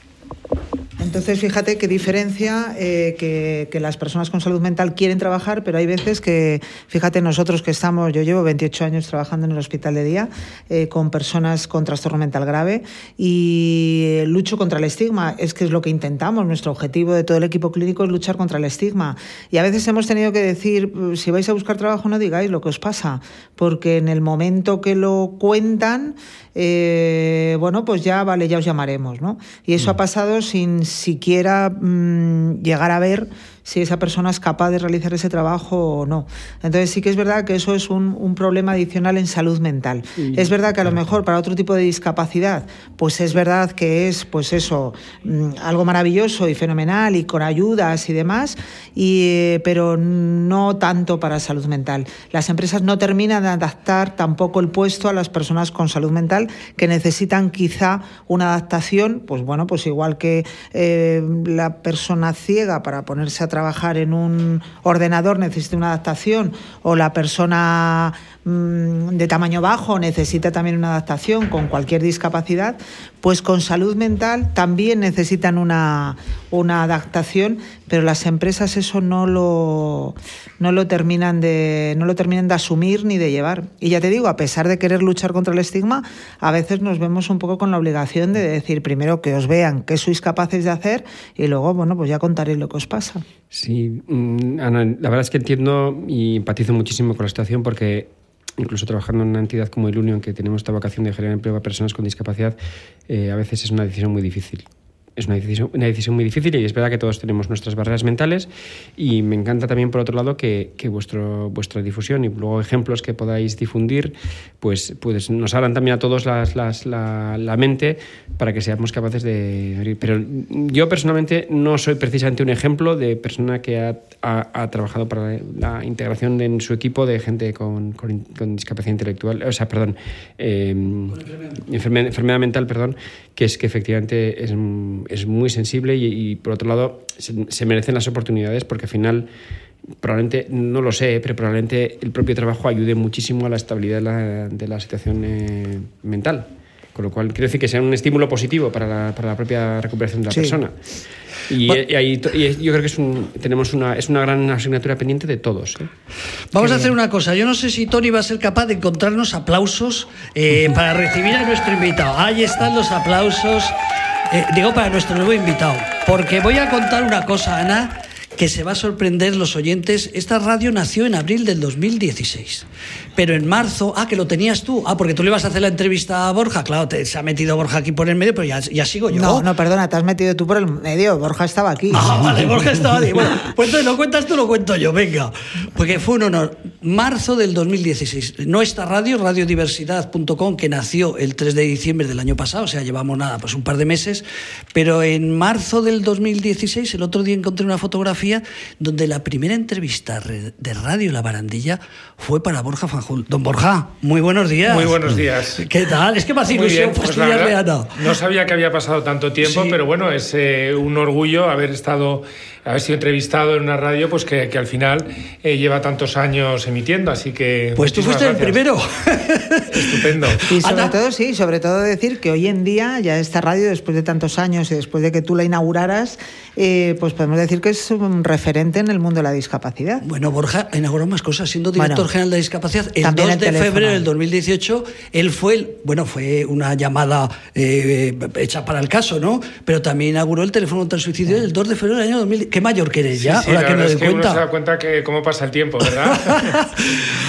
Entonces, fíjate qué diferencia eh, que, las personas con salud mental quieren trabajar, pero hay veces que, fíjate, nosotros que estamos, yo llevo 28 años trabajando en el hospital de día eh, con personas con trastorno mental grave y lucho contra el estigma. Es que es lo que intentamos. Nuestro objetivo de todo el equipo clínico es luchar contra el estigma. Y a veces hemos tenido que decir, si vais a buscar trabajo, no digáis lo que os pasa, porque en el momento que lo cuentan, eh, bueno, pues ya vale, ya os llamaremos, ¿no? Y eso ha mm. pasado sin siquiera mm, llegar a ver si esa persona es capaz de realizar ese trabajo o no. Entonces sí que es verdad que eso es un, un problema adicional en salud mental. es verdad que a lo mejor para otro tipo de discapacidad, pues es verdad que es, pues eso, mm, algo maravilloso y fenomenal y con ayudas y demás, y, eh, pero no tanto para salud mental. Las empresas no terminan de adaptar tampoco el puesto a las personas con salud mental que necesitan quizá una adaptación, pues bueno, pues igual que eh, la persona ciega para ponerse a trabajar en un ordenador necesita una adaptación o la persona de tamaño bajo necesita también una adaptación con cualquier discapacidad, pues con salud mental también necesitan una, una adaptación, pero las empresas eso no lo, no lo terminan de no lo terminan de asumir ni de llevar. Y ya te digo, a pesar de querer luchar contra el estigma, a veces nos vemos un poco con la obligación de decir primero que os vean qué sois capaces de hacer y luego, bueno, pues ya contaréis lo que os pasa. Sí, mm, Ana, la verdad es que entiendo y empatizo muchísimo con la situación porque incluso trabajando en una entidad como el Union, que tenemos esta vocación de generar empleo a personas con discapacidad, eh, a veces es una decisión muy difícil es una decisión, una decisión muy difícil y es verdad que todos tenemos nuestras barreras mentales y me encanta también por otro lado que, que vuestro, vuestra difusión y luego ejemplos que podáis difundir pues, pues nos abran también a todos las, las, la, la, mente para que seamos capaces de pero yo personalmente no soy precisamente un ejemplo de persona que ha, ha, ha trabajado para la integración en su equipo de gente con, con, con discapacidad intelectual o sea perdón eh, enfermedad. enfermedad mental perdón que es que efectivamente es es muy sensible y, y por otro lado, se, se, merecen las oportunidades porque al final, probablemente, no lo sé, pero probablemente el propio trabajo ayude muchísimo a la estabilidad de la, de la situación eh, mental. Con lo cual, quiero decir que sea un estímulo positivo para la, para la propia recuperación de la sí. persona. Y, bueno, y, ahí, y, yo creo que es, un, tenemos una, es una gran asignatura pendiente de todos. ¿eh? Vamos a hacer una cosa. Yo no sé si Tony va a ser capaz de encontrarnos aplausos eh, para recibir a nuestro invitado. Ahí están los aplausos. Eh, digo para nuestro nuevo invitado, porque voy a contar una cosa, Ana, que se va a sorprender los oyentes. Esta radio nació en abril del 2016. Pero en marzo, ah, que lo tenías tú. Ah, porque tú le ibas a hacer la entrevista a Borja. Claro, te, se ha metido Borja aquí por el medio, pero ya, ya sigo yo. No, no, perdona, te has metido tú por el medio. Borja estaba aquí. Ah, vale, Borja estaba aquí. Bueno, pues entonces lo cuentas tú, lo cuento yo, venga. Porque fue un honor. Marzo del 2016. Nuestra radio, radiodiversidad.com, que nació el 3 de diciembre del año pasado, o sea, llevamos nada, pues un par de meses. Pero en marzo del 2016, el otro día encontré una fotografía donde la primera entrevista de Radio La Barandilla fue para Borja Fanjul. Don Borja, muy buenos días. Muy buenos días. ¿Qué tal? Es que me hace ilusión pues fastidiarle a no. No sabía que había pasado tanto tiempo, sí. pero bueno, es eh, un orgullo haber estado haber sido entrevistado en una radio pues que, que al final eh, lleva tantos años emitiendo, así que... Pues tú fuiste gracias. el primero. Estupendo. Y sobre Ana. todo, sí, sobre todo decir que hoy en día ya esta radio, después de tantos años y después de que tú la inauguraras, eh, pues podemos decir que es un referente en el mundo de la discapacidad. Bueno, Borja inauguró más cosas, siendo director bueno, general de discapacidad. El 2 el de teléfono. febrero del 2018, él fue, el, bueno, fue una llamada eh, hecha para el caso, ¿no? Pero también inauguró el teléfono contra el suicidio el 2 de febrero del año 2000. ¿Qué mayor que eres ya? Sí, sí, ahora que me doy es que cuenta. uno se da cuenta que cómo pasa el tiempo, ¿verdad?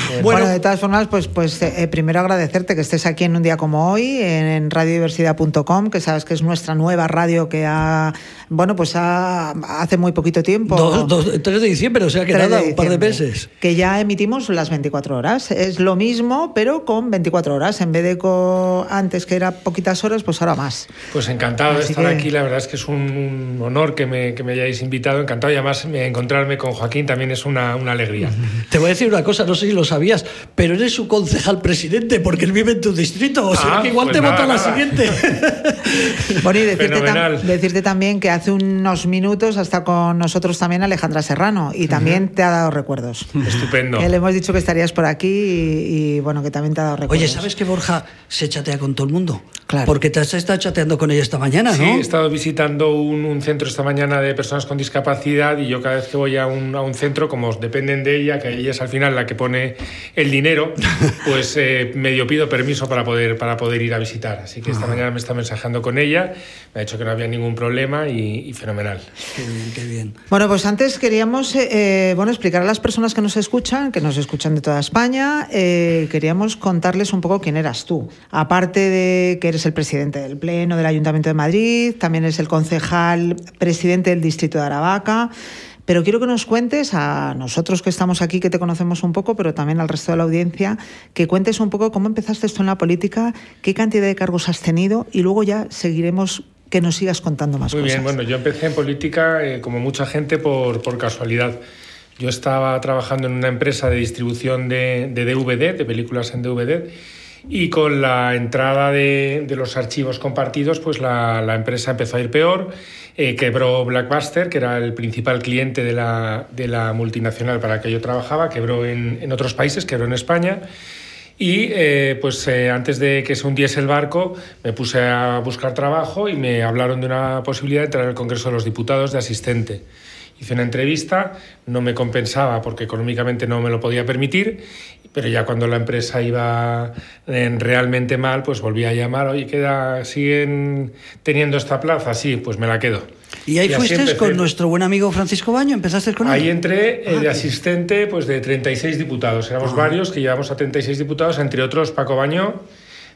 bueno, bueno, de todas formas, pues, pues eh, primero agradecerte que estés aquí en un día como hoy, en, en radiodiversidad.com, que sabes que es nuestra nueva radio que ha, bueno, pues ha, hace muy poquito tiempo. Dos, dos, 3 de diciembre, o sea que nada, un par de meses. Que ya emitimos las 24 horas. Es lo mismo, pero con 24 horas. En vez de con, antes que era poquitas horas, pues ahora más. Pues encantado Así de estar que... aquí. La verdad es que es un, un honor que me, que me, hayáis invitado. Encantado y además encontrarme con Joaquín también es una, una, alegría. Te voy a decir una cosa, no sé si lo sabías, pero eres su concejal presidente porque él vive en tu distrito. O sea ah, que igual pues te nada, vota nada. la siguiente. bueno, y decirte, tam decirte, también que hace unos minutos hasta con nosotros también Alejandra Serrano y también uh -huh. te ha dado recuerdos. Estupendo. Que le hemos dicho que estarías por aquí y, y, bueno, que también te ha dado recuerdos. Oye, ¿sabes que Borja se chatea con todo el mundo? Claro. Porque te has estado chateando con ella esta mañana, ¿no? Sí, he estado visitando un, un, centro esta mañana de personas con discapacidad y yo cada vez que voy a un, a un centro, como dependen de ella, que ella es al final la que pone el dinero, pues eh, medio pido permiso para poder, para poder ir a visitar. Así que esta ah. mañana me está mensajando con ella, me ha dicho que no había ningún problema y, y fenomenal. Qué bien, qué bien. Bueno, pues antes queríamos eh, bueno, explicar a las personas que nos escuchan, que nos escuchan de toda España, eh, queríamos contarles un poco quién eras tú. Aparte de que eres el presidente del Pleno del Ayuntamiento de Madrid, también eres el concejal presidente del Distrito de Aravaca, Pero quiero que nos cuentes a nosotros que estamos aquí, que te conocemos un poco, pero también al resto de la audiencia, que cuentes un poco cómo empezaste esto en la política, qué cantidad de cargos has tenido y luego ya seguiremos que nos sigas contando más Muy cosas. bien, bueno, yo empecé en política, eh, como mucha gente, por, por, casualidad. Yo estaba trabajando en una empresa de distribución de, de DVD, de películas en DVD, y con la entrada de, de los archivos compartidos, pues la, la, empresa empezó a ir peor. Eh, quebró Blackbuster, que era el principal cliente de la, de la multinacional para la que yo trabajaba, quebró en, en otros países, quebró en España. Y eh, pues eh, antes de que se hundiese el barco, me puse a buscar trabajo y me hablaron de una posibilidad de entrar al Congreso de los Diputados de asistente. Hice una entrevista, no me compensaba porque económicamente no me lo podía permitir, pero ya cuando la empresa iba eh, realmente mal, pues volví a llamar, oye, queda, ¿siguen teniendo esta plaza? Sí, pues me la quedo. ¿Y ahí y fuiste con nuestro buen amigo Francisco Baño? ¿Empezaste con él? Ahí entré ah, de asistente pues, de 36 diputados. Éramos ah. varios que llevamos a 36 diputados, entre otros Paco Baño,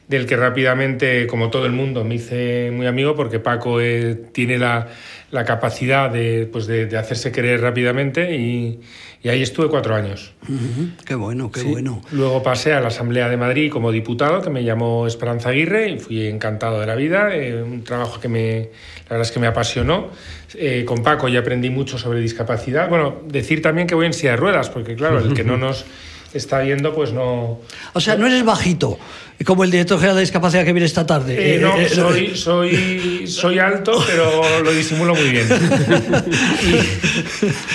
del que rápidamente, como todo el mundo, me hice muy amigo porque Paco eh, tiene la, la, capacidad de, pues de, de, hacerse querer rápidamente y, y, ahí estuve cuatro años. Uh -huh. Qué bueno, qué sí. bueno. Luego pasé a la Asamblea de Madrid como diputado, que me llamó Esperanza Aguirre y fui encantado de la vida, eh, un trabajo que me, la verdad es que me apasionó. Eh, con Paco ya aprendí mucho sobre discapacidad. Bueno, decir también que voy en silla de ruedas, porque claro, el que no nos está viendo, pues no. O sea, no eres bajito, como el director general de discapacidad que viene esta tarde. Eh, no, soy, soy, soy alto, pero lo disimulo muy bien.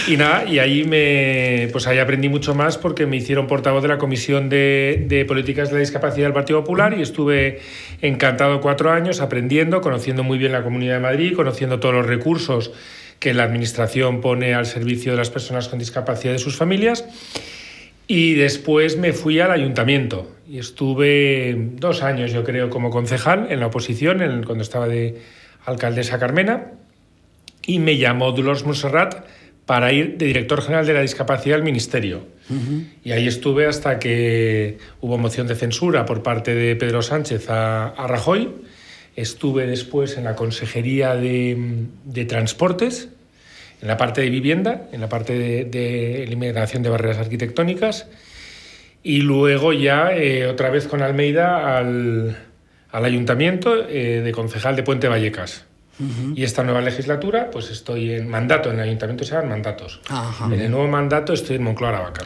y, y, nada, y ahí me, pues ahí aprendí mucho más porque me hicieron portavoz de la Comisión de, de Políticas de la Discapacidad del Partido Popular y estuve encantado cuatro años aprendiendo, conociendo muy bien la Comunidad de Madrid, conociendo todos los recursos que la Administración pone al servicio de las personas con discapacidad y de sus familias. Y después me fui al ayuntamiento y estuve dos años, yo creo, como concejal en la oposición, en el, cuando estaba de alcaldesa Carmena, y me llamó Dolores Monserrat para ir de director general de la discapacidad al ministerio. Uh -huh. Y ahí estuve hasta que hubo moción de censura por parte de Pedro Sánchez a, a Rajoy. Estuve después en la Consejería de, de Transportes, en la parte de vivienda, en la parte de, de eliminación de barreras arquitectónicas y luego ya eh, otra vez con Almeida al, al ayuntamiento eh, de concejal de Puente Vallecas. Uh -huh. Y esta nueva legislatura, pues estoy en mandato, en el ayuntamiento se llaman mandatos. Ajá. En el nuevo mandato estoy en Moncloa Aravaca.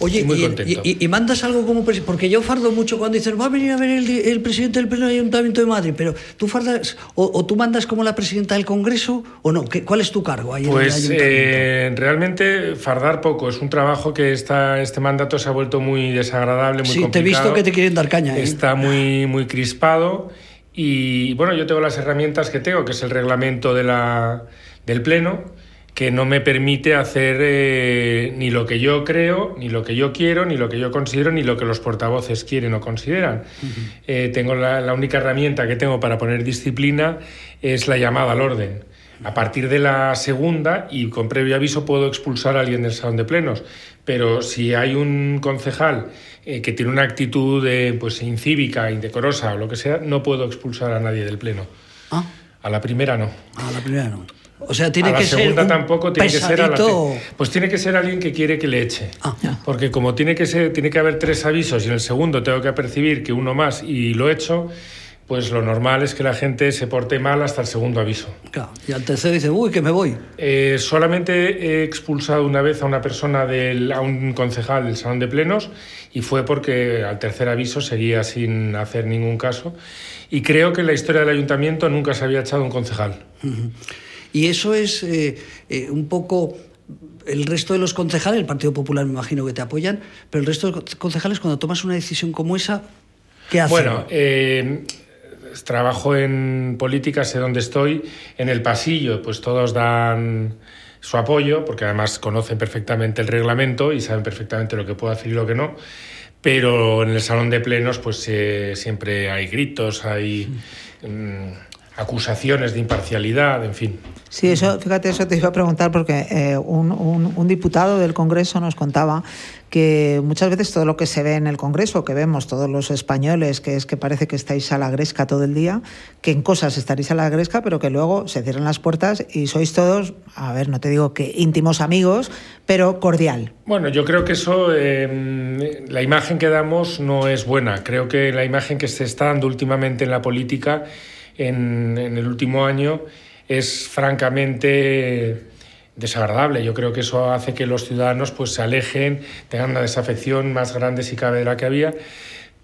Oye, muy y, contento. Y, y, mandas algo como presidente, porque yo fardo mucho cuando dicen, va a venir a ver el, el presidente del Pleno del Ayuntamiento de Madrid, pero tú fardas, o, o, tú mandas como la presidenta del Congreso, o no, ¿Qué, ¿cuál es tu cargo ahí pues, en el eh, realmente fardar poco, es un trabajo que está, este mandato se ha vuelto muy desagradable, muy sí, complicado. te he visto que te quieren dar caña. ¿eh? Está muy, muy crispado y bueno, yo tengo las herramientas que tengo, que es el reglamento de la, del Pleno, que no me permite hacer eh, ni lo que yo creo, ni lo que yo quiero, ni lo que yo considero, ni lo que los portavoces quieren o consideran. Uh -huh. eh, tengo la, la, única herramienta que tengo para poner disciplina es la llamada al orden. A partir de la segunda, y con previo aviso, puedo expulsar a alguien del salón de plenos. Pero si hay un concejal eh, que tiene una actitud pues, incívica, indecorosa o lo que sea, no puedo expulsar a nadie del pleno. ¿Ah? A la primera no. A la primera no. O sea, tiene a la que segunda ser tampoco tiene pesadito... que ser a la pues tiene que ser alguien que quiere que le eche. Ah, Porque como tiene que ser tiene que haber tres avisos y en el segundo tengo que percibir que uno más y lo he hecho, pues lo normal es que la gente se porte mal hasta el segundo aviso. Claro. Y al tercero dice, uy, que me voy. Eh, solamente he expulsado una vez a una persona, del, a un concejal del salón de plenos, y fue porque al tercer aviso seguía sin hacer ningún caso. Y creo que en la historia del ayuntamiento nunca se había echado un concejal. Uh -huh. Y eso es eh, eh, un poco el resto de los concejales, el Partido Popular me imagino que te apoyan, pero el resto de los concejales cuando tomas una decisión como esa, ¿qué hacen? Bueno, eh, trabajo en política, sé dónde estoy, en el pasillo, pues todos dan su apoyo, porque además conocen perfectamente el reglamento y saben perfectamente lo que puedo hacer y lo que no. Pero en el salón de plenos, pues eh, siempre hay gritos, hay. Mm acusaciones de imparcialidad, en fin. Sí, eso, fíjate, eso te iba a preguntar porque eh, un, un, diputado del Congreso nos contaba que muchas veces todo lo que se ve en el Congreso, que vemos todos los españoles, que es que parece que estáis a la gresca todo el día, que en cosas estaréis a la gresca, pero que luego se cierran las puertas y sois todos, a ver, no te digo que íntimos amigos, pero cordial. Bueno, yo creo que eso, em, la imagen que damos no es buena. Creo que la imagen que se está dando últimamente en la política en, el último año es francamente desagradable. Yo creo que eso hace que los ciudadanos pues, se alejen, tengan una desafección más grande si cabe de la que había.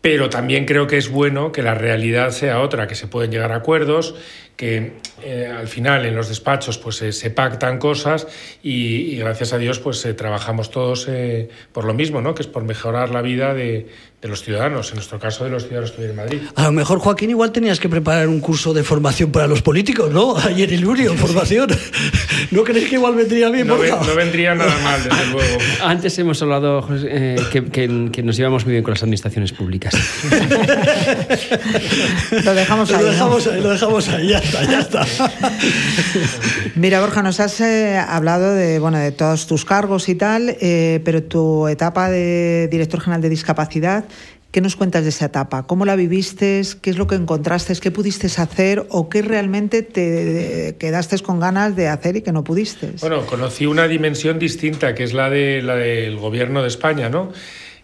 Pero también creo que es bueno que la realidad sea otra, que se pueden llegar a acuerdos, que eh, al final en los despachos pues se pactan cosas y, gracias a Dios pues eh, trabajamos todos eh, por lo mismo, ¿no? que es por mejorar la vida de, de, los ciudadanos, en nuestro caso de los ciudadanos que viven en Madrid. A lo mejor, Joaquín, igual tenías que preparar un curso de formación para los políticos, ¿no? Ayer el Lurio, formación. ¿No crees que igual vendría bien? No, no vendría nada mal, desde luego. Antes hemos hablado que, que, que, nos llevamos muy bien con las administraciones públicas. lo dejamos ahí. Lo dejamos ahí, lo dejamos ahí ya está. Mira, Borja, nos has eh, hablado de, bueno, de todos tus cargos y tal, eh, pero tu etapa de director general de discapacidad, ¿qué nos cuentas de esa etapa? ¿Cómo la viviste? ¿Qué es lo que encontraste? ¿Qué pudiste hacer? ¿O qué realmente te quedaste con ganas de hacer y que no pudiste? Bueno, conocí una dimensión distinta, que es la, de, la del gobierno de España, ¿no?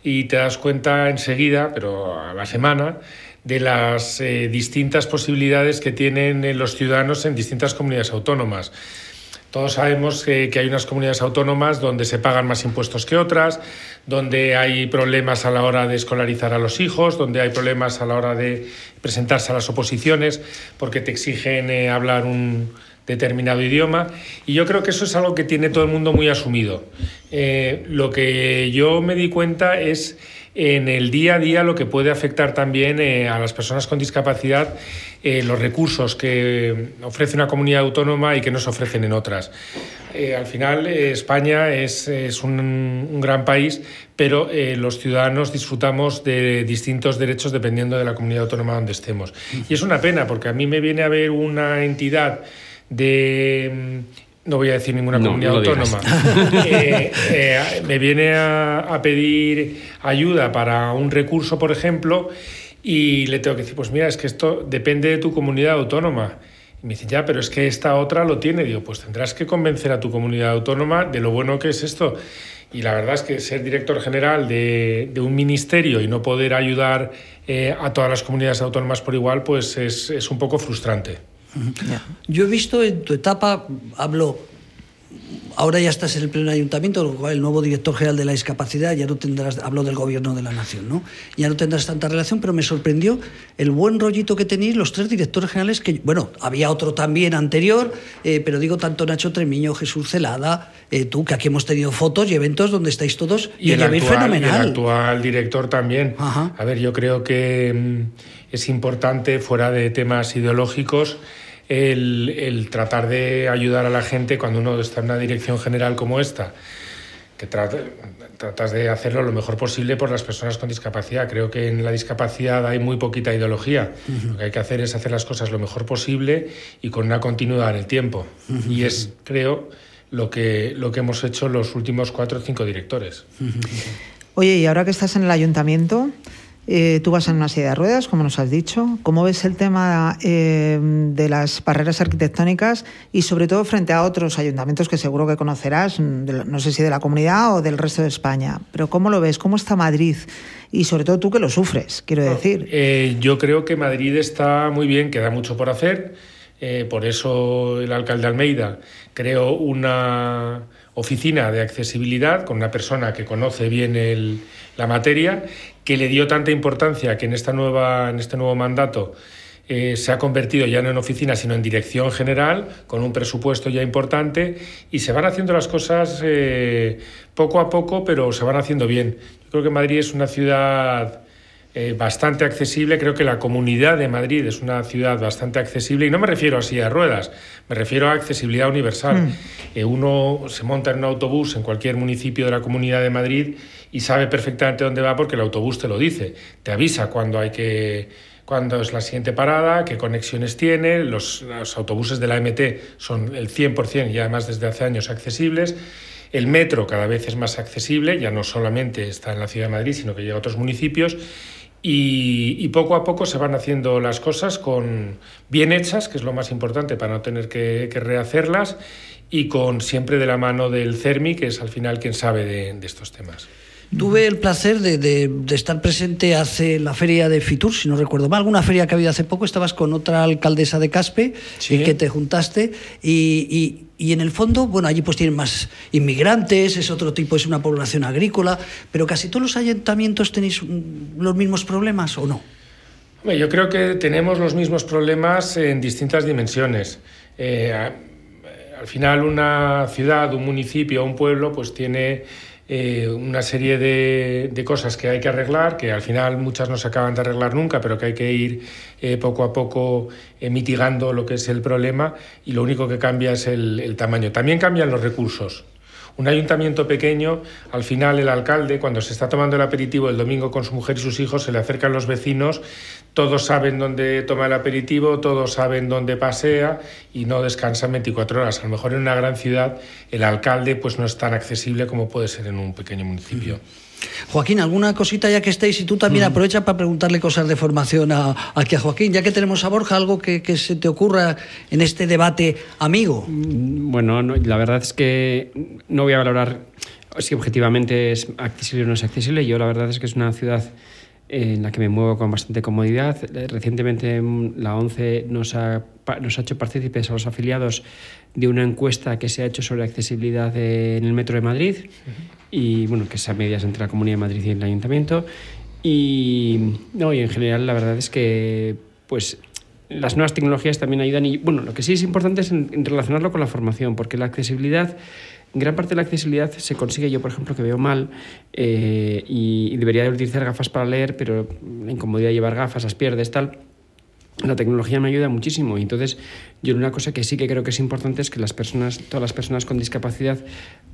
Y te das cuenta enseguida, pero a la semana, de las eh, distintas posibilidades que tienen eh, los ciudadanos en distintas comunidades autónomas. Todos sabemos que, hay unas comunidades autónomas donde se pagan más impuestos que otras, donde hay problemas a la hora de escolarizar a los hijos, donde hay problemas a la hora de presentarse a las oposiciones porque te exigen eh, hablar un determinado idioma. Y yo creo que eso es algo que tiene todo el mundo muy asumido. lo que yo me di cuenta es en el día a día lo que puede afectar también eh, a las personas con discapacidad eh, los recursos que ofrece una comunidad autónoma y que no se ofrecen en otras. Eh, al final, España es, un, gran país, pero los ciudadanos disfrutamos de distintos derechos dependiendo de la comunidad autónoma donde estemos. Y es una pena, porque a mí me viene a ver una entidad de no voy a decir ninguna comunidad autónoma, eh, eh, me viene a, pedir ayuda para un recurso, por ejemplo, y le tengo que decir, pues mira, es que esto depende de tu comunidad autónoma. Y me dice, ya, pero es que esta otra lo tiene. Digo, pues tendrás que convencer a tu comunidad autónoma de lo bueno que es esto. Y la verdad es que ser director general de, un ministerio y no poder ayudar eh, a todas las comunidades autónomas por igual, pues es, es un poco frustrante. Yo he visto en tu etapa, hablo, ahora ya estás en el pleno ayuntamiento, lo cual el nuevo director general de la discapacidad ya no tendrás, hablo del gobierno de la nación, ¿no? Ya no tendrás tanta relación, pero me sorprendió el buen rollito que tenéis los tres directores generales que, bueno, había otro también anterior, eh, pero digo tanto Nacho Tremiño, Jesús Celada, eh, tú, que aquí hemos tenido fotos y eventos donde estáis todos y, el, actual, fenomenal. el actual director también. A ver, yo creo que mm, es importante, fuera de temas ideológicos, el, tratar de ayudar a la gente cuando uno está en una dirección general como esta, que tratas de hacerlo lo mejor posible por las personas con discapacidad. Creo que en la discapacidad hay muy poquita ideología. Lo que hay que hacer es hacer las cosas lo mejor posible y con una continuidad en el tiempo. Y es, creo, lo que, lo que hemos hecho los últimos cuatro o cinco directores. Oye, y ahora que estás en el ayuntamiento, eh, tú vas en una silla de ruedas, como nos has dicho. ¿Cómo ves el tema eh, de las barreras arquitectónicas y sobre todo frente a otros ayuntamientos que seguro que conocerás, no sé si de la comunidad o del resto de España? Pero ¿cómo lo ves? ¿Cómo está Madrid? Y sobre todo tú que lo sufres, quiero decir. Eh, yo creo que Madrid está muy bien, queda mucho por hacer. por eso el alcalde Almeida creó una oficina de accesibilidad con una persona que conoce bien el, la materia, que le dio tanta importancia que en, esta nueva, en este nuevo mandato eh, se ha convertido ya no en oficina, sino en dirección general, con un presupuesto ya importante, y se van haciendo las cosas eh, poco a poco, pero se van haciendo bien. Yo creo que Madrid es una ciudad eh, bastante accesible. Creo que la comunidad de Madrid es una ciudad bastante accesible y no me refiero a silla de ruedas, me refiero a accesibilidad universal. Mm. Eh, uno se monta en un autobús en cualquier municipio de la comunidad de Madrid y sabe perfectamente dónde va porque el autobús te lo dice, te avisa cuando hay que cuándo es la siguiente parada, qué conexiones tiene, los, los autobuses de la MT son el 100% y además desde hace años accesibles. El metro cada vez es más accesible, ya no solamente está en la ciudad de Madrid, sino que llega a otros municipios. Y, y, poco a poco se van haciendo las cosas con bien hechas, que es lo más importante para no tener que, que rehacerlas, y con siempre de la mano del CERMI, que es al final quien sabe de, de estos temas. Tuve el placer de, de, de, estar presente hace la feria de Fitur, si no recuerdo mal, alguna feria que ha habido hace poco, estabas con otra alcaldesa de Caspe sí. y que te juntaste y, y, y, en el fondo, bueno, allí pues tienen más inmigrantes, es otro tipo, es una población agrícola, pero casi todos los ayuntamientos tenéis los mismos problemas o no? Yo creo que tenemos los mismos problemas en distintas dimensiones. Eh, al final una ciudad, un municipio, un pueblo, pues tiene eh, una serie de, de, cosas que hay que arreglar, que al final muchas no se acaban de arreglar nunca, pero que hay que ir eh, poco a poco eh, mitigando lo que es el problema y lo único que cambia es el, el tamaño. También cambian los recursos. Un ayuntamiento pequeño, al final el alcalde, cuando se está tomando el aperitivo el domingo con su mujer y sus hijos, se le acercan los vecinos, todos saben dónde toma el aperitivo, todos saben dónde pasea y no descansan 24 horas. A lo mejor en una gran ciudad el alcalde pues no es tan accesible como puede ser en un pequeño municipio. Joaquín, ¿alguna cosita ya que estéis? Y tú también mm. aprovecha para preguntarle cosas de formación a, aquí a Joaquín, ya que tenemos a Borja, algo que, que se te ocurra en este debate amigo. Bueno, no, la verdad es que no voy a valorar si objetivamente es accesible o no es accesible. Yo la verdad es que es una ciudad en la que me muevo con bastante comodidad. Recientemente la ONCE nos ha, nos ha hecho partícipes a los afiliados de una encuesta que se ha hecho sobre accesibilidad en el metro de Madrid uh -huh. y bueno, que es a medias entre la Comunidad de Madrid y el Ayuntamiento. Y, no, y en general la verdad es que pues las nuevas tecnologías también ayudan y bueno, lo que sí es importante es en, en relacionarlo con la formación, porque la accesibilidad gran parte de la accesibilidad se consigue, yo por ejemplo que veo mal eh, y, y, debería de utilizar gafas para leer, pero la incomodidad de llevar gafas las pierdes, tal. La tecnología me ayuda muchísimo entonces yo una cosa que sí que creo que es importante es que las personas, todas las personas con discapacidad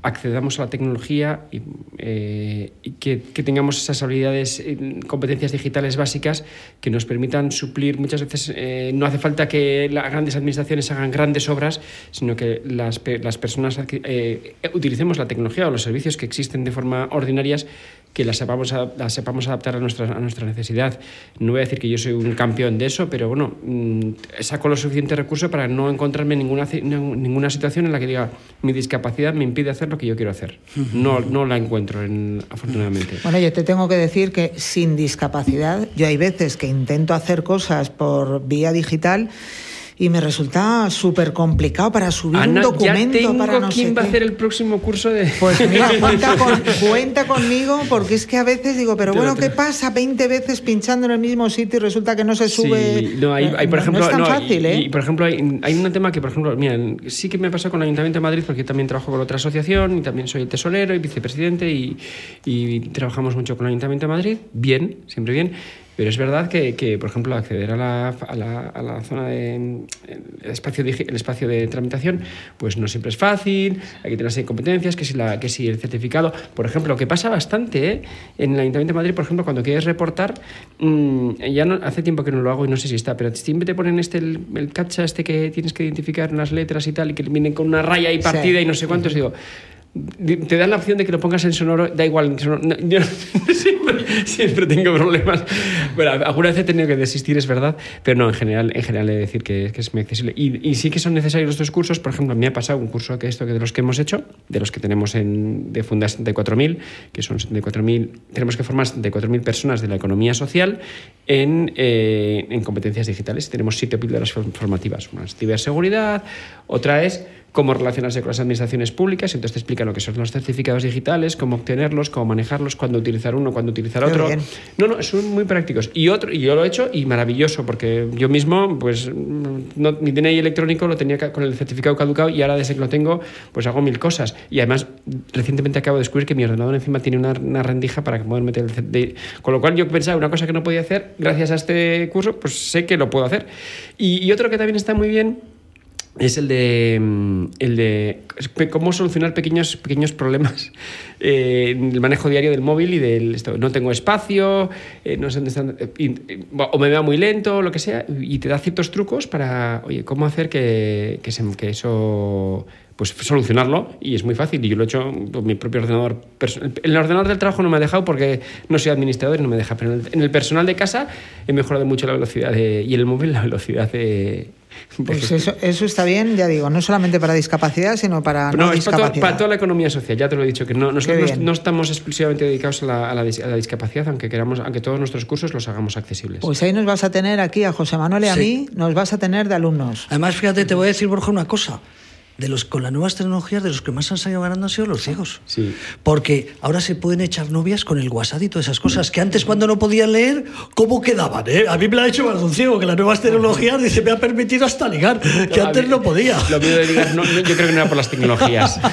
accedamos a la tecnología y, eh, que, tengamos esas habilidades, eh, competencias digitales básicas que nos permitan suplir. Muchas veces eh, no hace falta que las grandes administraciones hagan grandes obras, sino que las, las personas utilicemos la tecnología o los servicios que existen de forma ordinarias que las sepamos, las sepamos adaptar a nuestra, a nuestra necesidad. No voy a decir que yo soy un campeón de eso, pero bueno, mmm, saco los suficientes recursos para no encontrarme en ninguna, ninguna situación en la que diga mi discapacidad me impide hacer lo que yo quiero hacer. No, no la encuentro, en, afortunadamente. Bueno, yo te tengo que decir que sin discapacidad, yo hay veces que intento hacer cosas por vía digital y me resulta súper complicado para subir Ana, un documento ya tengo para no quién sé va a hacer el próximo curso de Pues mira, cuenta, con, cuenta, conmigo porque es que a veces digo, pero bueno, ¿qué pasa 20 veces pinchando en el mismo sitio y resulta que no se sube? Sí, no, hay, hay, por ejemplo, no es tan no, fácil, ¿eh? Y, por ejemplo, hay, hay, un tema que, por ejemplo, mira, sí que me pasó con el Ayuntamiento de Madrid porque también trabajo con otra asociación y también soy tesorero y vicepresidente y, y trabajamos mucho con el Ayuntamiento de Madrid, bien, siempre bien. Pero es verdad que, que por ejemplo, acceder a la, a la, a la zona de el espacio, de, el espacio de tramitación, pues no siempre es fácil, hay que tener así competencias, que si, la, que si el certificado, por ejemplo, que pasa bastante ¿eh? en el Ayuntamiento de Madrid, por ejemplo, cuando quieres reportar, mmm, ya no, hace tiempo que no lo hago y no sé si está, pero siempre te ponen este, el, el cacha este que tienes que identificar unas letras y tal, y que vienen con una raya y partida sí. y no sé cuántos, digo, te dan la opción de que lo pongas en sonoro, da igual, en sonoro, no, yo siempre, siempre, tengo problemas. Bueno, alguna vez he tenido que desistir, es verdad, pero no, en general, en general he de decir que, es muy accesible. Y, y, sí que son necesarios estos cursos, por ejemplo, a me ha pasado un curso que esto que de los que hemos hecho, de los que tenemos en, de Funda 74.000, que son 74.000, tenemos que formar 74.000 personas de la economía social en, eh, en competencias digitales. Tenemos siete píldoras formativas, una es ciberseguridad, otra es cómo relacionarse con las administraciones públicas, entonces te explican lo que son los certificados digitales, cómo obtenerlos, cómo manejarlos, cuándo utilizar uno, cuándo utilizar otro. Bien. No, no, son muy prácticos. Y otro, y yo lo he hecho y maravilloso, porque yo mismo, pues, no, mi DNI electrónico lo tenía con el certificado caducado y ahora desde que lo tengo, pues hago mil cosas. Y además, recientemente acabo de descubrir que mi ordenador encima tiene una, una rendija para poder meter el CDI. Con lo cual yo pensaba una cosa que no podía hacer, gracias a este curso, pues sé que lo puedo hacer. Y, y otro que también está muy bien es el de, mm, el de cómo solucionar pequeños, pequeños problemas eh, en el manejo diario del móvil y del esto. No tengo espacio, eh, no sé dónde están, eh, o me va muy lento, lo que sea, y te da ciertos trucos para, oye, cómo hacer que, que, se, que eso pues solucionarlo y es muy fácil y yo lo he hecho con mi propio ordenador el ordenador del trabajo no me ha dejado porque no soy administrador y no me deja pero en el personal de casa he mejorado mucho la velocidad de, y el móvil la velocidad de, pues eso, eso, está bien, ya digo, no solamente para discapacidad, sino para no, discapacidad. Para, toda la economía social, ya te lo he dicho, que no, nosotros no, estamos exclusivamente dedicados a la, a, la, discapacidad, aunque queramos, aunque todos nuestros cursos los hagamos accesibles. Pues ahí nos vas a tener aquí a José Manuel y a mí, nos vas a tener de alumnos. Además, fíjate, te voy a decir, Borja, una cosa de los con las nuevas tecnologías de los que más han salido ganando han sido los ciegos. Sí. Porque ahora se pueden echar novias con el WhatsApp y todas esas cosas que antes cuando no podían leer, ¿cómo quedaban? Eh? A mí me lo ha hecho más un ciego que las nuevas tecnologías dice me ha permitido hasta ligar, que antes no podía. Lo mío de ligar yo creo que no era por las tecnologías.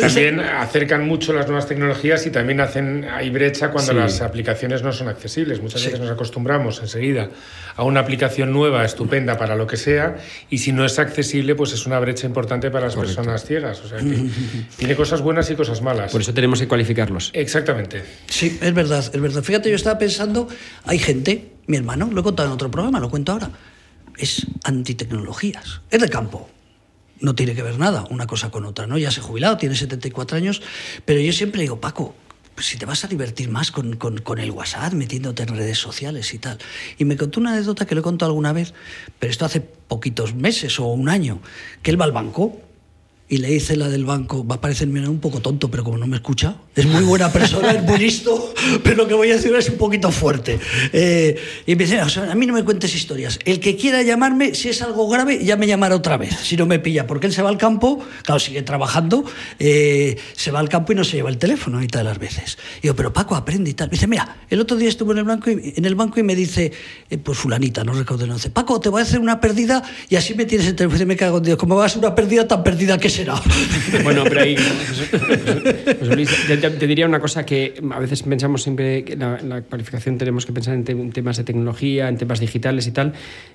también acercan mucho las nuevas tecnologías y también hacen hay brecha cuando las aplicaciones no son accesibles. Muchas veces nos acostumbramos enseguida a una aplicación nueva, estupenda para lo que sea, y si no es accesible, pues es una brecha importante para las personas ciegas. O sea que tiene cosas buenas y cosas malas. Por eso tenemos que cualificarlos. Exactamente. Sí, es verdad, es verdad. Fíjate, yo estaba pensando, hay gente, mi hermano, lo he contado en otro programa, lo cuento ahora, es antitecnologías, es de campo no tiene que ver nada una cosa con otra, ¿no? Ya se ha jubilado, tiene 74 años, pero yo siempre digo, Paco, pues si te vas a divertir más con, con, el WhatsApp, metiéndote en redes sociales y tal. Y me contó una anécdota que le he contado alguna vez, pero esto hace poquitos meses o un año, que él va al banco y le dice la del banco, va a parecerme un poco tonto, pero como no me escucha, es muy buena persona, es muy listo, pero lo que voy a decir es un poquito fuerte. Eh, y me dice, a mí no me cuentes historias. El que quiera llamarme, si es algo grave, ya me llamará otra vez, si no me pilla, porque él se va al campo, claro, sigue trabajando, eh, se va al campo y no se lleva el teléfono y tal las veces. Y yo, pero Paco, aprende y tal. Me dice, mira, el otro día estuve en el banco y, en el banco y me dice, eh, pues fulanita, no recuerdo el nombre, Paco, te voy a hacer una pérdida y así me tienes el teléfono. Y me cago en Dios, ¿cómo va a una pérdida tan perdida que se bueno, pero ahí. te, diría una cosa que a veces pensamos siempre que la, cualificación tenemos que pensar en, temas de tecnología, en temas digitales y tal,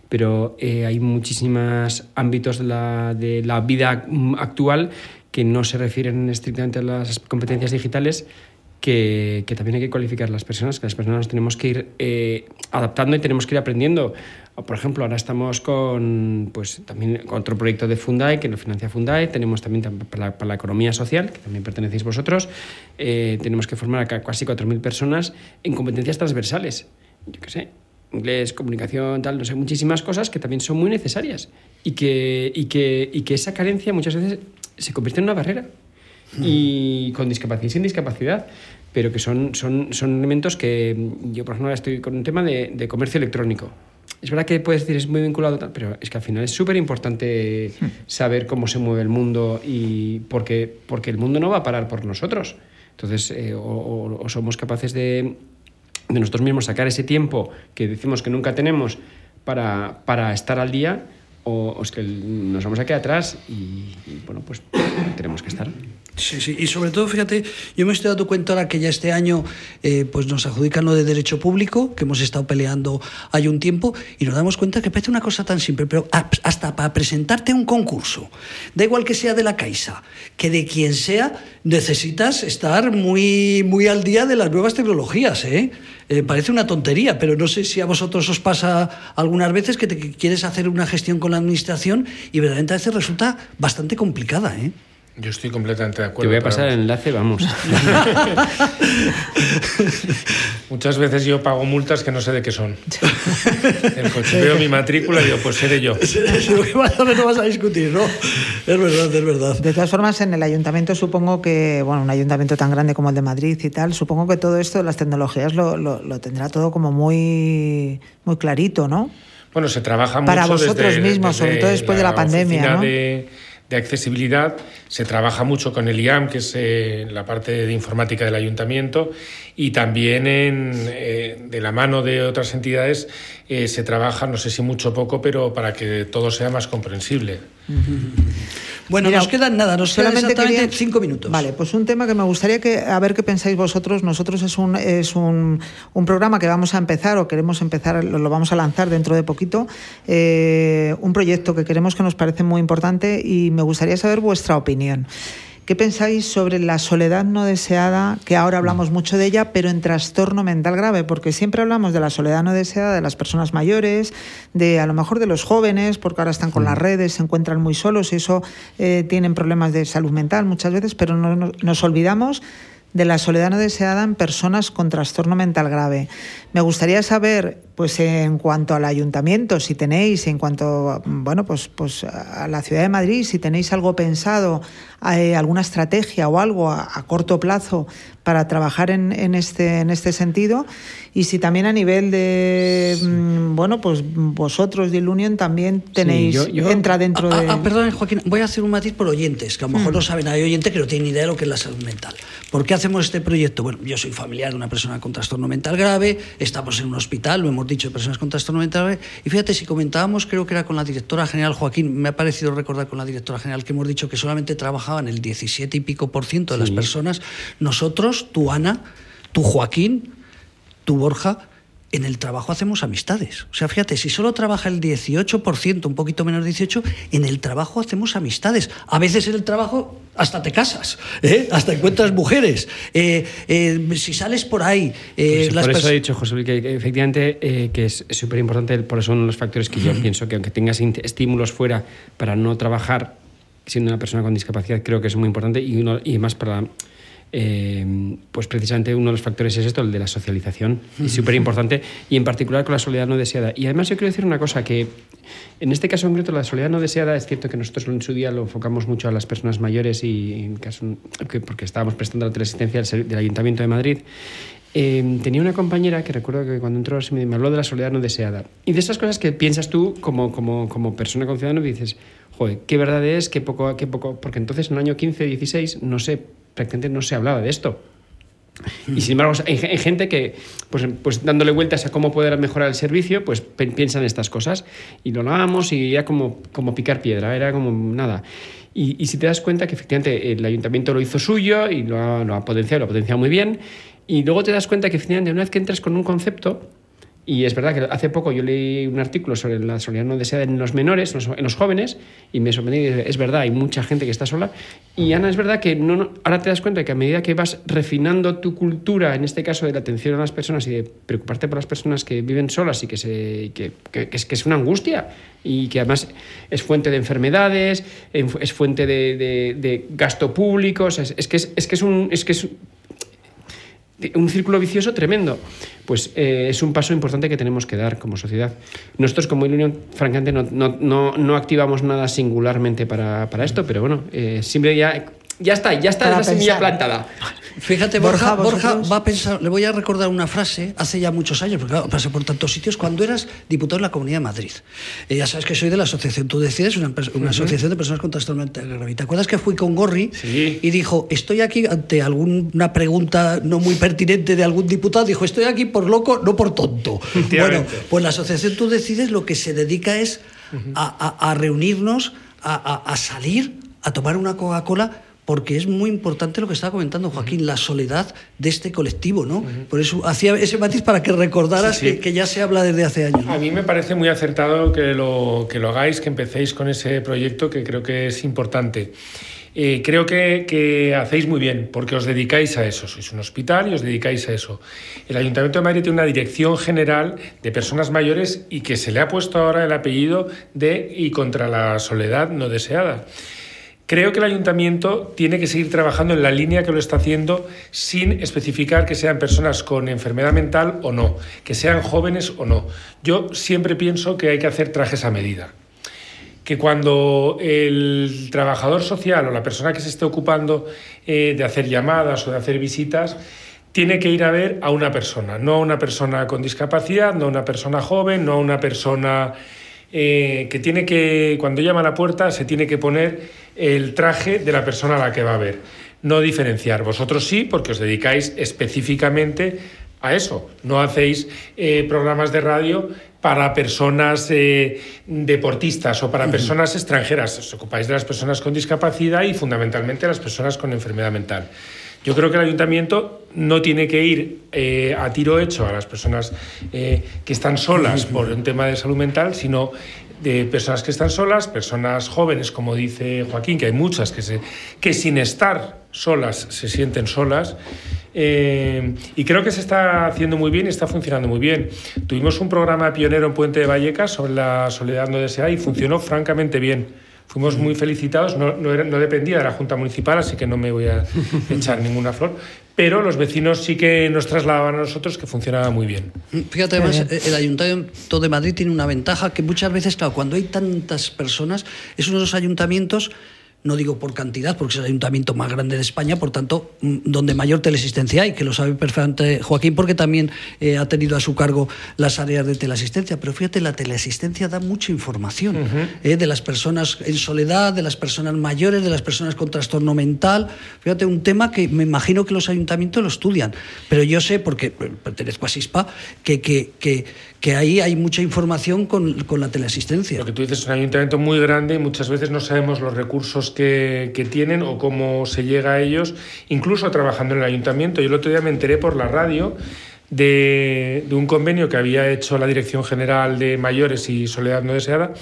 pero eh, hay muchísimos ámbitos de la, de la vida actual que no se refieren estrictamente a las competencias digitales, que, que, también hay que cualificar las personas, que las personas tenemos que ir eh, adaptando y tenemos que ir aprendiendo. Por ejemplo, ahora estamos con pues, también otro proyecto de Fundai, que lo financia Fundai, tenemos también para la, economía social, que también pertenecéis vosotros, eh, tenemos que formar a casi 4.000 personas en competencias transversales. Yo qué sé, inglés, comunicación, tal, no sé, muchísimas cosas que también son muy necesarias y que, y que, y que esa carencia muchas veces se convierte en una barrera y con discapacidad y sin discapacidad, pero que son, son, son elementos que yo, por ejemplo, estoy con un tema de, de comercio electrónico. Es verdad que puedes decir es muy vinculado, pero es que al final es súper importante saber cómo se mueve el mundo y porque, porque el mundo no va a parar por nosotros. Entonces, eh, o, somos capaces de, de nosotros mismos sacar ese tiempo que decimos que nunca tenemos para, para estar al día, o, es que nos vamos a quedar atrás y bueno, pues tenemos que estar. Sí, sí, y sobre todo, fíjate, yo me estoy dando cuenta ahora que ya este año eh, pues nos adjudican lo de derecho público, que hemos estado peleando hay un tiempo, y nos damos cuenta que parece una cosa tan simple, pero hasta para presentarte un concurso, da igual que sea de la Caixa, que de quien sea, necesitas estar muy, muy al día de las nuevas tecnologías, ¿eh? Eh, parece una tontería, pero no sé si a vosotros os pasa algunas veces que, te, quieres hacer una gestión con la administración y verdaderamente a veces resulta bastante complicada, ¿eh? Yo estoy completamente de acuerdo. Te voy a pasar el enlace, vamos. Muchas veces yo pago multas que no sé de qué son. El coche veo mi matrícula y digo, pues seré yo. no vas a discutir, ¿no? Es verdad, es verdad. De todas formas, en el ayuntamiento supongo que, bueno, un ayuntamiento tan grande como el de Madrid y tal, supongo que todo esto, las tecnologías, lo, lo, tendrá todo como muy, muy clarito, ¿no? Bueno, se trabaja Para mucho Para vosotros mismos, sobre todo después de la pandemia, ¿no? de accesibilidad. Se trabaja mucho con el IAM, que es eh, la parte de informática del ayuntamiento, y también en, eh, de la mano de otras entidades eh, se trabaja, no sé si mucho o poco, pero para que todo sea más comprensible. Bueno, nos quedan nada, nos quedan exactamente cinco minutos. Vale, pues un tema que me gustaría que, a ver qué pensáis vosotros. Nosotros es un, es un, un programa que vamos a empezar o queremos empezar, lo, vamos a lanzar dentro de poquito. Eh, un proyecto que queremos que nos parece muy importante y me gustaría saber vuestra opinión. ¿Qué pensáis sobre la soledad no deseada, que ahora hablamos mucho de ella, pero en trastorno mental grave? Porque siempre hablamos de la soledad no deseada de las personas mayores, de a lo mejor de los jóvenes, porque ahora están con las redes, se encuentran muy solos y eso eh, tienen problemas de salud mental muchas veces, pero no, nos olvidamos de la soledad no deseada en personas con trastorno mental grave. Me gustaría saber, pues en cuanto al ayuntamiento, si tenéis, en cuanto, bueno, pues, pues a la ciudad de Madrid, si tenéis algo pensado, eh, alguna estrategia o algo a, corto plazo para trabajar en, en, este, en este sentido, y si también a nivel de, mm, bueno, pues vosotros de Ilunion también tenéis, entra dentro ah, de... Ah, perdón, Joaquín, voy a hacer un matiz por oyentes, que a lo mejor no mm. saben, hay oyentes que no tienen idea de lo que es la salud mental. ¿Por qué hacemos este proyecto? Bueno, yo soy familiar de una persona con trastorno mental grave, estamos en un hospital, lo hemos dicho, de personas con trastorno mental. Y fíjate, si comentábamos, creo que era con la directora general Joaquín, me ha parecido recordar con la directora general que hemos dicho que solamente trabajaban el 17 y pico por ciento de las personas. Nosotros, tú Ana, tú Joaquín, tú Borja, en el trabajo hacemos amistades. O sea, fíjate, si solo trabaja el 18%, un poquito menos de 18%, en el trabajo hacemos amistades. A veces en el trabajo hasta te casas, ¿eh? hasta encuentras mujeres. Eh, eh, si sales por ahí... Pues por eso he dicho, José que, efectivamente que es súper importante, por eso uno de los factores que yo pienso que aunque tengas estímulos fuera para no trabajar siendo una persona con discapacidad, creo que es muy importante y, uno, y más para eh, pues precisamente uno de los factores es esto, el de la socialización, y súper importante, y en particular con la soledad no deseada. Y además yo quiero decir una cosa, que en este caso concreto la soledad no deseada es cierto que nosotros en su día lo enfocamos mucho a las personas mayores y en caso, porque estábamos prestando la teleasistencia del Ayuntamiento de Madrid. Eh, tenía una compañera que recuerdo que cuando entró me, me habló de la soledad no deseada. Y de esas cosas que piensas tú como, como, como persona con ciudadano y dices, joder, qué verdad es, qué poco, qué poco, porque entonces en el año 15, 16, no sé prácticamente no se hablaba de esto. Y sin embargo, hay, gente que, pues, pues, dándole vueltas a cómo poder mejorar el servicio, pues piensan estas cosas. Y lo hablábamos y era como, como picar piedra, era como nada. Y, si te das cuenta que efectivamente el ayuntamiento lo hizo suyo y lo ha, lo ha potenciado, lo ha potenciado muy bien, y luego te das cuenta que efectivamente una vez que entras con un concepto, y es verdad que hace poco yo leí un artículo sobre la soledad no deseada en los menores, en los jóvenes, y me sorprendí. Es verdad, hay mucha gente que está sola. Y Ana, es verdad que no, ahora te das cuenta que a medida que vas refinando tu cultura, en este caso de la atención a las personas y de preocuparte por las personas que viven solas y que, se, que, es, que es una angustia y que además es fuente de enfermedades, es fuente de, gasto público, es, que es, es, que es un. Es que es, un círculo vicioso tremendo. Pues eh, es un paso importante que tenemos que dar como sociedad. Nosotros como Unión, francamente, no, no, no, activamos nada singularmente para, para esto, pero bueno, eh, siempre ya ya está, ya está la semilla plantada. Fíjate, Borja, Borja, va a pensar, le voy a recordar una frase hace ya muchos años, porque claro, pasé por tantos sitios, cuando eras diputado en la Comunidad de Madrid. Eh, ya sabes que soy de la asociación, tú decides, una, una asociación de personas con trastorno mental ¿Te acuerdas que fui con Gorri y dijo, estoy aquí ante alguna pregunta no muy pertinente de algún diputado? Dijo, estoy aquí por loco, no por tonto. Bueno, pues la asociación tú decides lo que se dedica es a, reunirnos, a salir, a tomar una Coca-Cola porque es muy importante lo que estaba comentando Joaquín, la soledad de este colectivo, ¿no? Por eso hacía ese matiz para que recordaras Que, ya se habla desde hace años. A mí me parece muy acertado que lo, que lo hagáis, que empecéis con ese proyecto que creo que es importante. Eh, creo que, que, hacéis muy bien, porque os dedicáis a eso. Sois un hospital y os dedicáis a eso. El Ayuntamiento de Madrid tiene una dirección general de personas mayores y que se le ha puesto ahora el apellido de y contra la soledad no deseada. Creo que el ayuntamiento tiene que seguir trabajando en la línea que lo está haciendo sin especificar que sean personas con enfermedad mental o no, que sean jóvenes o no. Yo siempre pienso que hay que hacer trajes a medida. Que cuando el trabajador social o la persona que se esté ocupando eh, de hacer llamadas o de hacer visitas, tiene que ir a ver a una persona, no a una persona con discapacidad, no a una persona joven, no a una persona eh, que tiene que, cuando llama a la puerta, se tiene que poner el traje de la persona a la que va a ver. No diferenciar. Vosotros sí, porque os dedicáis específicamente a eso. No hacéis eh, programas de radio para personas eh, deportistas o para personas extranjeras. Os ocupáis de las personas con discapacidad y fundamentalmente las personas con enfermedad mental. Yo creo que el ayuntamiento no tiene que ir eh, a tiro hecho a las personas eh, que están solas por un tema de salud mental, sino de personas que están solas, personas jóvenes, como dice Joaquín, que hay muchas que, se, que sin estar solas se sienten solas. Eh, y creo que se está haciendo muy bien y está funcionando muy bien. Tuvimos un programa pionero en Puente de Vallecas sobre la soledad no deseada y funcionó francamente bien. Fuimos muy felicitados, no, no, no, dependía de la Junta Municipal, así que no me voy a echar ninguna flor, pero los vecinos sí que nos trasladaban a nosotros que funcionaba muy bien. Fíjate, además, el Ayuntamiento de Madrid tiene una ventaja que muchas veces, claro, cuando hay tantas personas, es uno de los ayuntamientos no digo por cantidad, porque es el ayuntamiento más grande de España, por tanto, mm, donde mayor teleasistencia hay, que lo sabe perfectamente Joaquín, porque también eh, ha tenido a su cargo las áreas de teleasistencia. Pero fíjate, la teleasistencia da mucha información eh, de las personas en soledad, de las personas mayores, de las personas con trastorno mental. Fíjate, un tema que me imagino que los ayuntamientos lo estudian, pero yo sé, porque pertenezco a SISPA, que, que, que, que ahí hay mucha información con, con, la teleasistencia. Lo que tú dices es un ayuntamiento muy grande y muchas veces no sabemos los recursos que, que, tienen o cómo se llega a ellos, incluso trabajando en el ayuntamiento. Yo el otro día me enteré por la radio de, de un convenio que había hecho la Dirección General de Mayores y Soledad No Deseada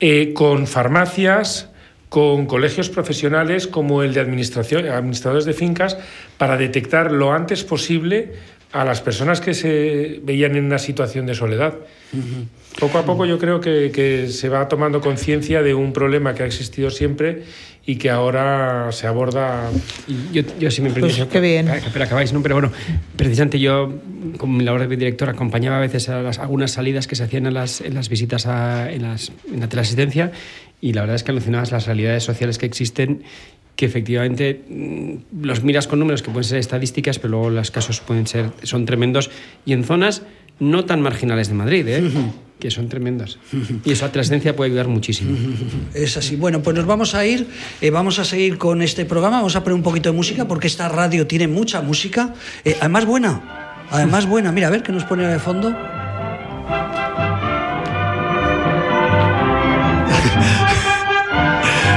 eh, con farmacias, con colegios profesionales como el de administración, administradores de fincas para detectar lo antes posible a las personas que se veían en una situación de soledad. Uh -huh. Poco a poco yo creo que, que se va tomando conciencia de un problema que ha existido siempre y que ahora se aborda. Y yo, yo sí me pues qué bien. Pero acabáis, ¿no? Pero bueno, precisamente yo, como mi labor de director, acompañaba a veces a las, algunas salidas que se hacían en las, en las visitas a, en, las, en la teleasistencia y la verdad es que alucinabas las realidades sociales que existen que efectivamente mm, los miras con números que pueden ser estadísticas, pero luego los casos pueden ser, son tremendos y en zonas no tan marginales de Madrid, ¿eh? que son tremendas. Y esa trascendencia puede ayudar muchísimo. Es así. Bueno, pues nos vamos a ir, eh, vamos a seguir con este programa, vamos a poner un poquito de música, porque esta radio tiene mucha música, eh, además buena, además buena. Mira, a ver qué nos pone de fondo.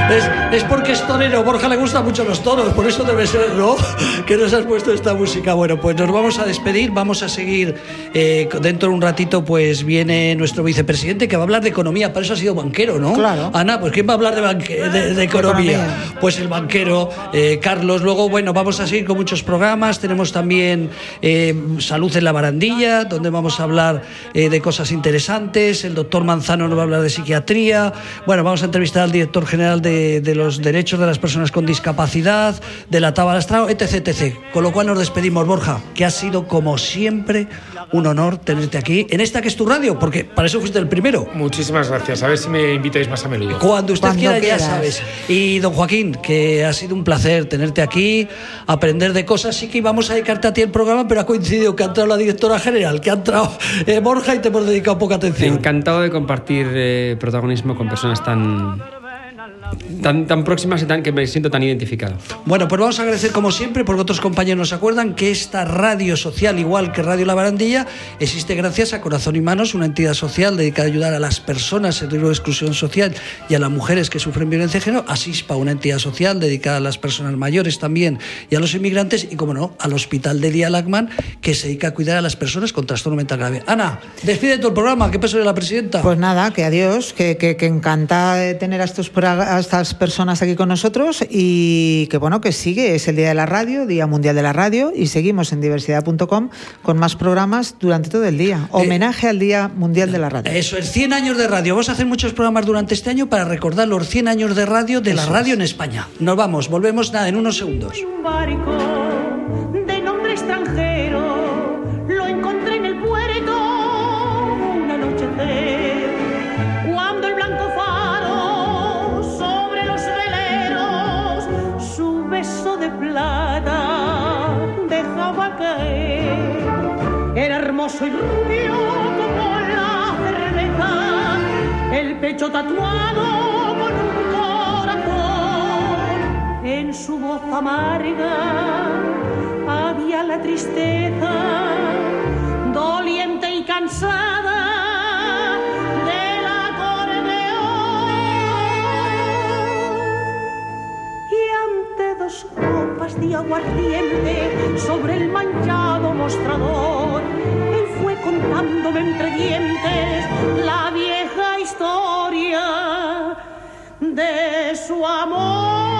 Es, es, porque es torero. Borja le gustan mucho los toros, por eso debe ser, ¿no? Que nos has puesto esta música. Bueno, pues nos vamos a despedir, vamos a seguir. Eh, dentro de un ratito, pues viene nuestro vicepresidente que va a hablar de economía. Para eso ha sido banquero, ¿no? Claro. Ana, pues ¿quién va a hablar de, banque de, de economía? economía? Pues el banquero, eh, Carlos. Luego, bueno, vamos a seguir con muchos programas. Tenemos también eh, Salud en la Barandilla, donde vamos a hablar de cosas interesantes. El doctor Manzano nos va a hablar de psiquiatría. Bueno, vamos a entrevistar al director general de de, los derechos de las personas con discapacidad, de la Tabalastrao, etc, etc. Con lo cual nos despedimos, Borja, que ha sido como siempre un honor tenerte aquí en esta que es tu radio, porque para eso fuiste el primero. Muchísimas gracias. A ver si me invitáis más a menudo. Cuando usted Cuando quiera, quieras. ya sabes. Y don Joaquín, que ha sido un placer tenerte aquí, aprender de cosas. Sí que íbamos a dedicarte a ti el programa, pero ha coincidido que ha entrado la directora general, que ha entrado eh, Borja y te hemos dedicado poca atención. Encantado de compartir eh, protagonismo con personas tan tan, tan próximas y tan, que me siento tan identificado. Bueno, pues vamos a agradecer como siempre, porque otros compañeros nos acuerdan que esta radio social, igual que Radio La Barandilla, existe gracias a Corazón y Manos, una entidad social dedicada a ayudar a las personas en riesgo de exclusión social y a las mujeres que sufren violencia de género, a SISPA, una entidad social dedicada a las personas mayores también y a los inmigrantes, y como no, al Hospital de Día Lagman, que se dedica a cuidar a las personas con trastorno mental grave. Ana, despide todo el programa, ¿qué peso de la presidenta? Pues nada, que adiós, que, que, que encanta de tener a estos a estas personas aquí con nosotros y que bueno, que sigue, es el Día de la Radio, Día Mundial de la Radio y seguimos en diversidad.com con más programas durante todo el día. Homenaje eh, al Día Mundial de la Radio. Eso es 100 años de radio. Vamos a hacer muchos programas durante este año para recordar los 100 años de radio de eso la radio es. en España. Nos vamos, volvemos nada en unos segundos. Un barco de nombre extranjero era hermoso y rubio como la cerveza, el pecho tatuado con un corazón. En su voz amarga había la tristeza, doliente y cansada. del acordeón. Y ante dos aguardiente sobre el manchado mostrador. Él fue contándome entre dientes la vieja historia de su amor.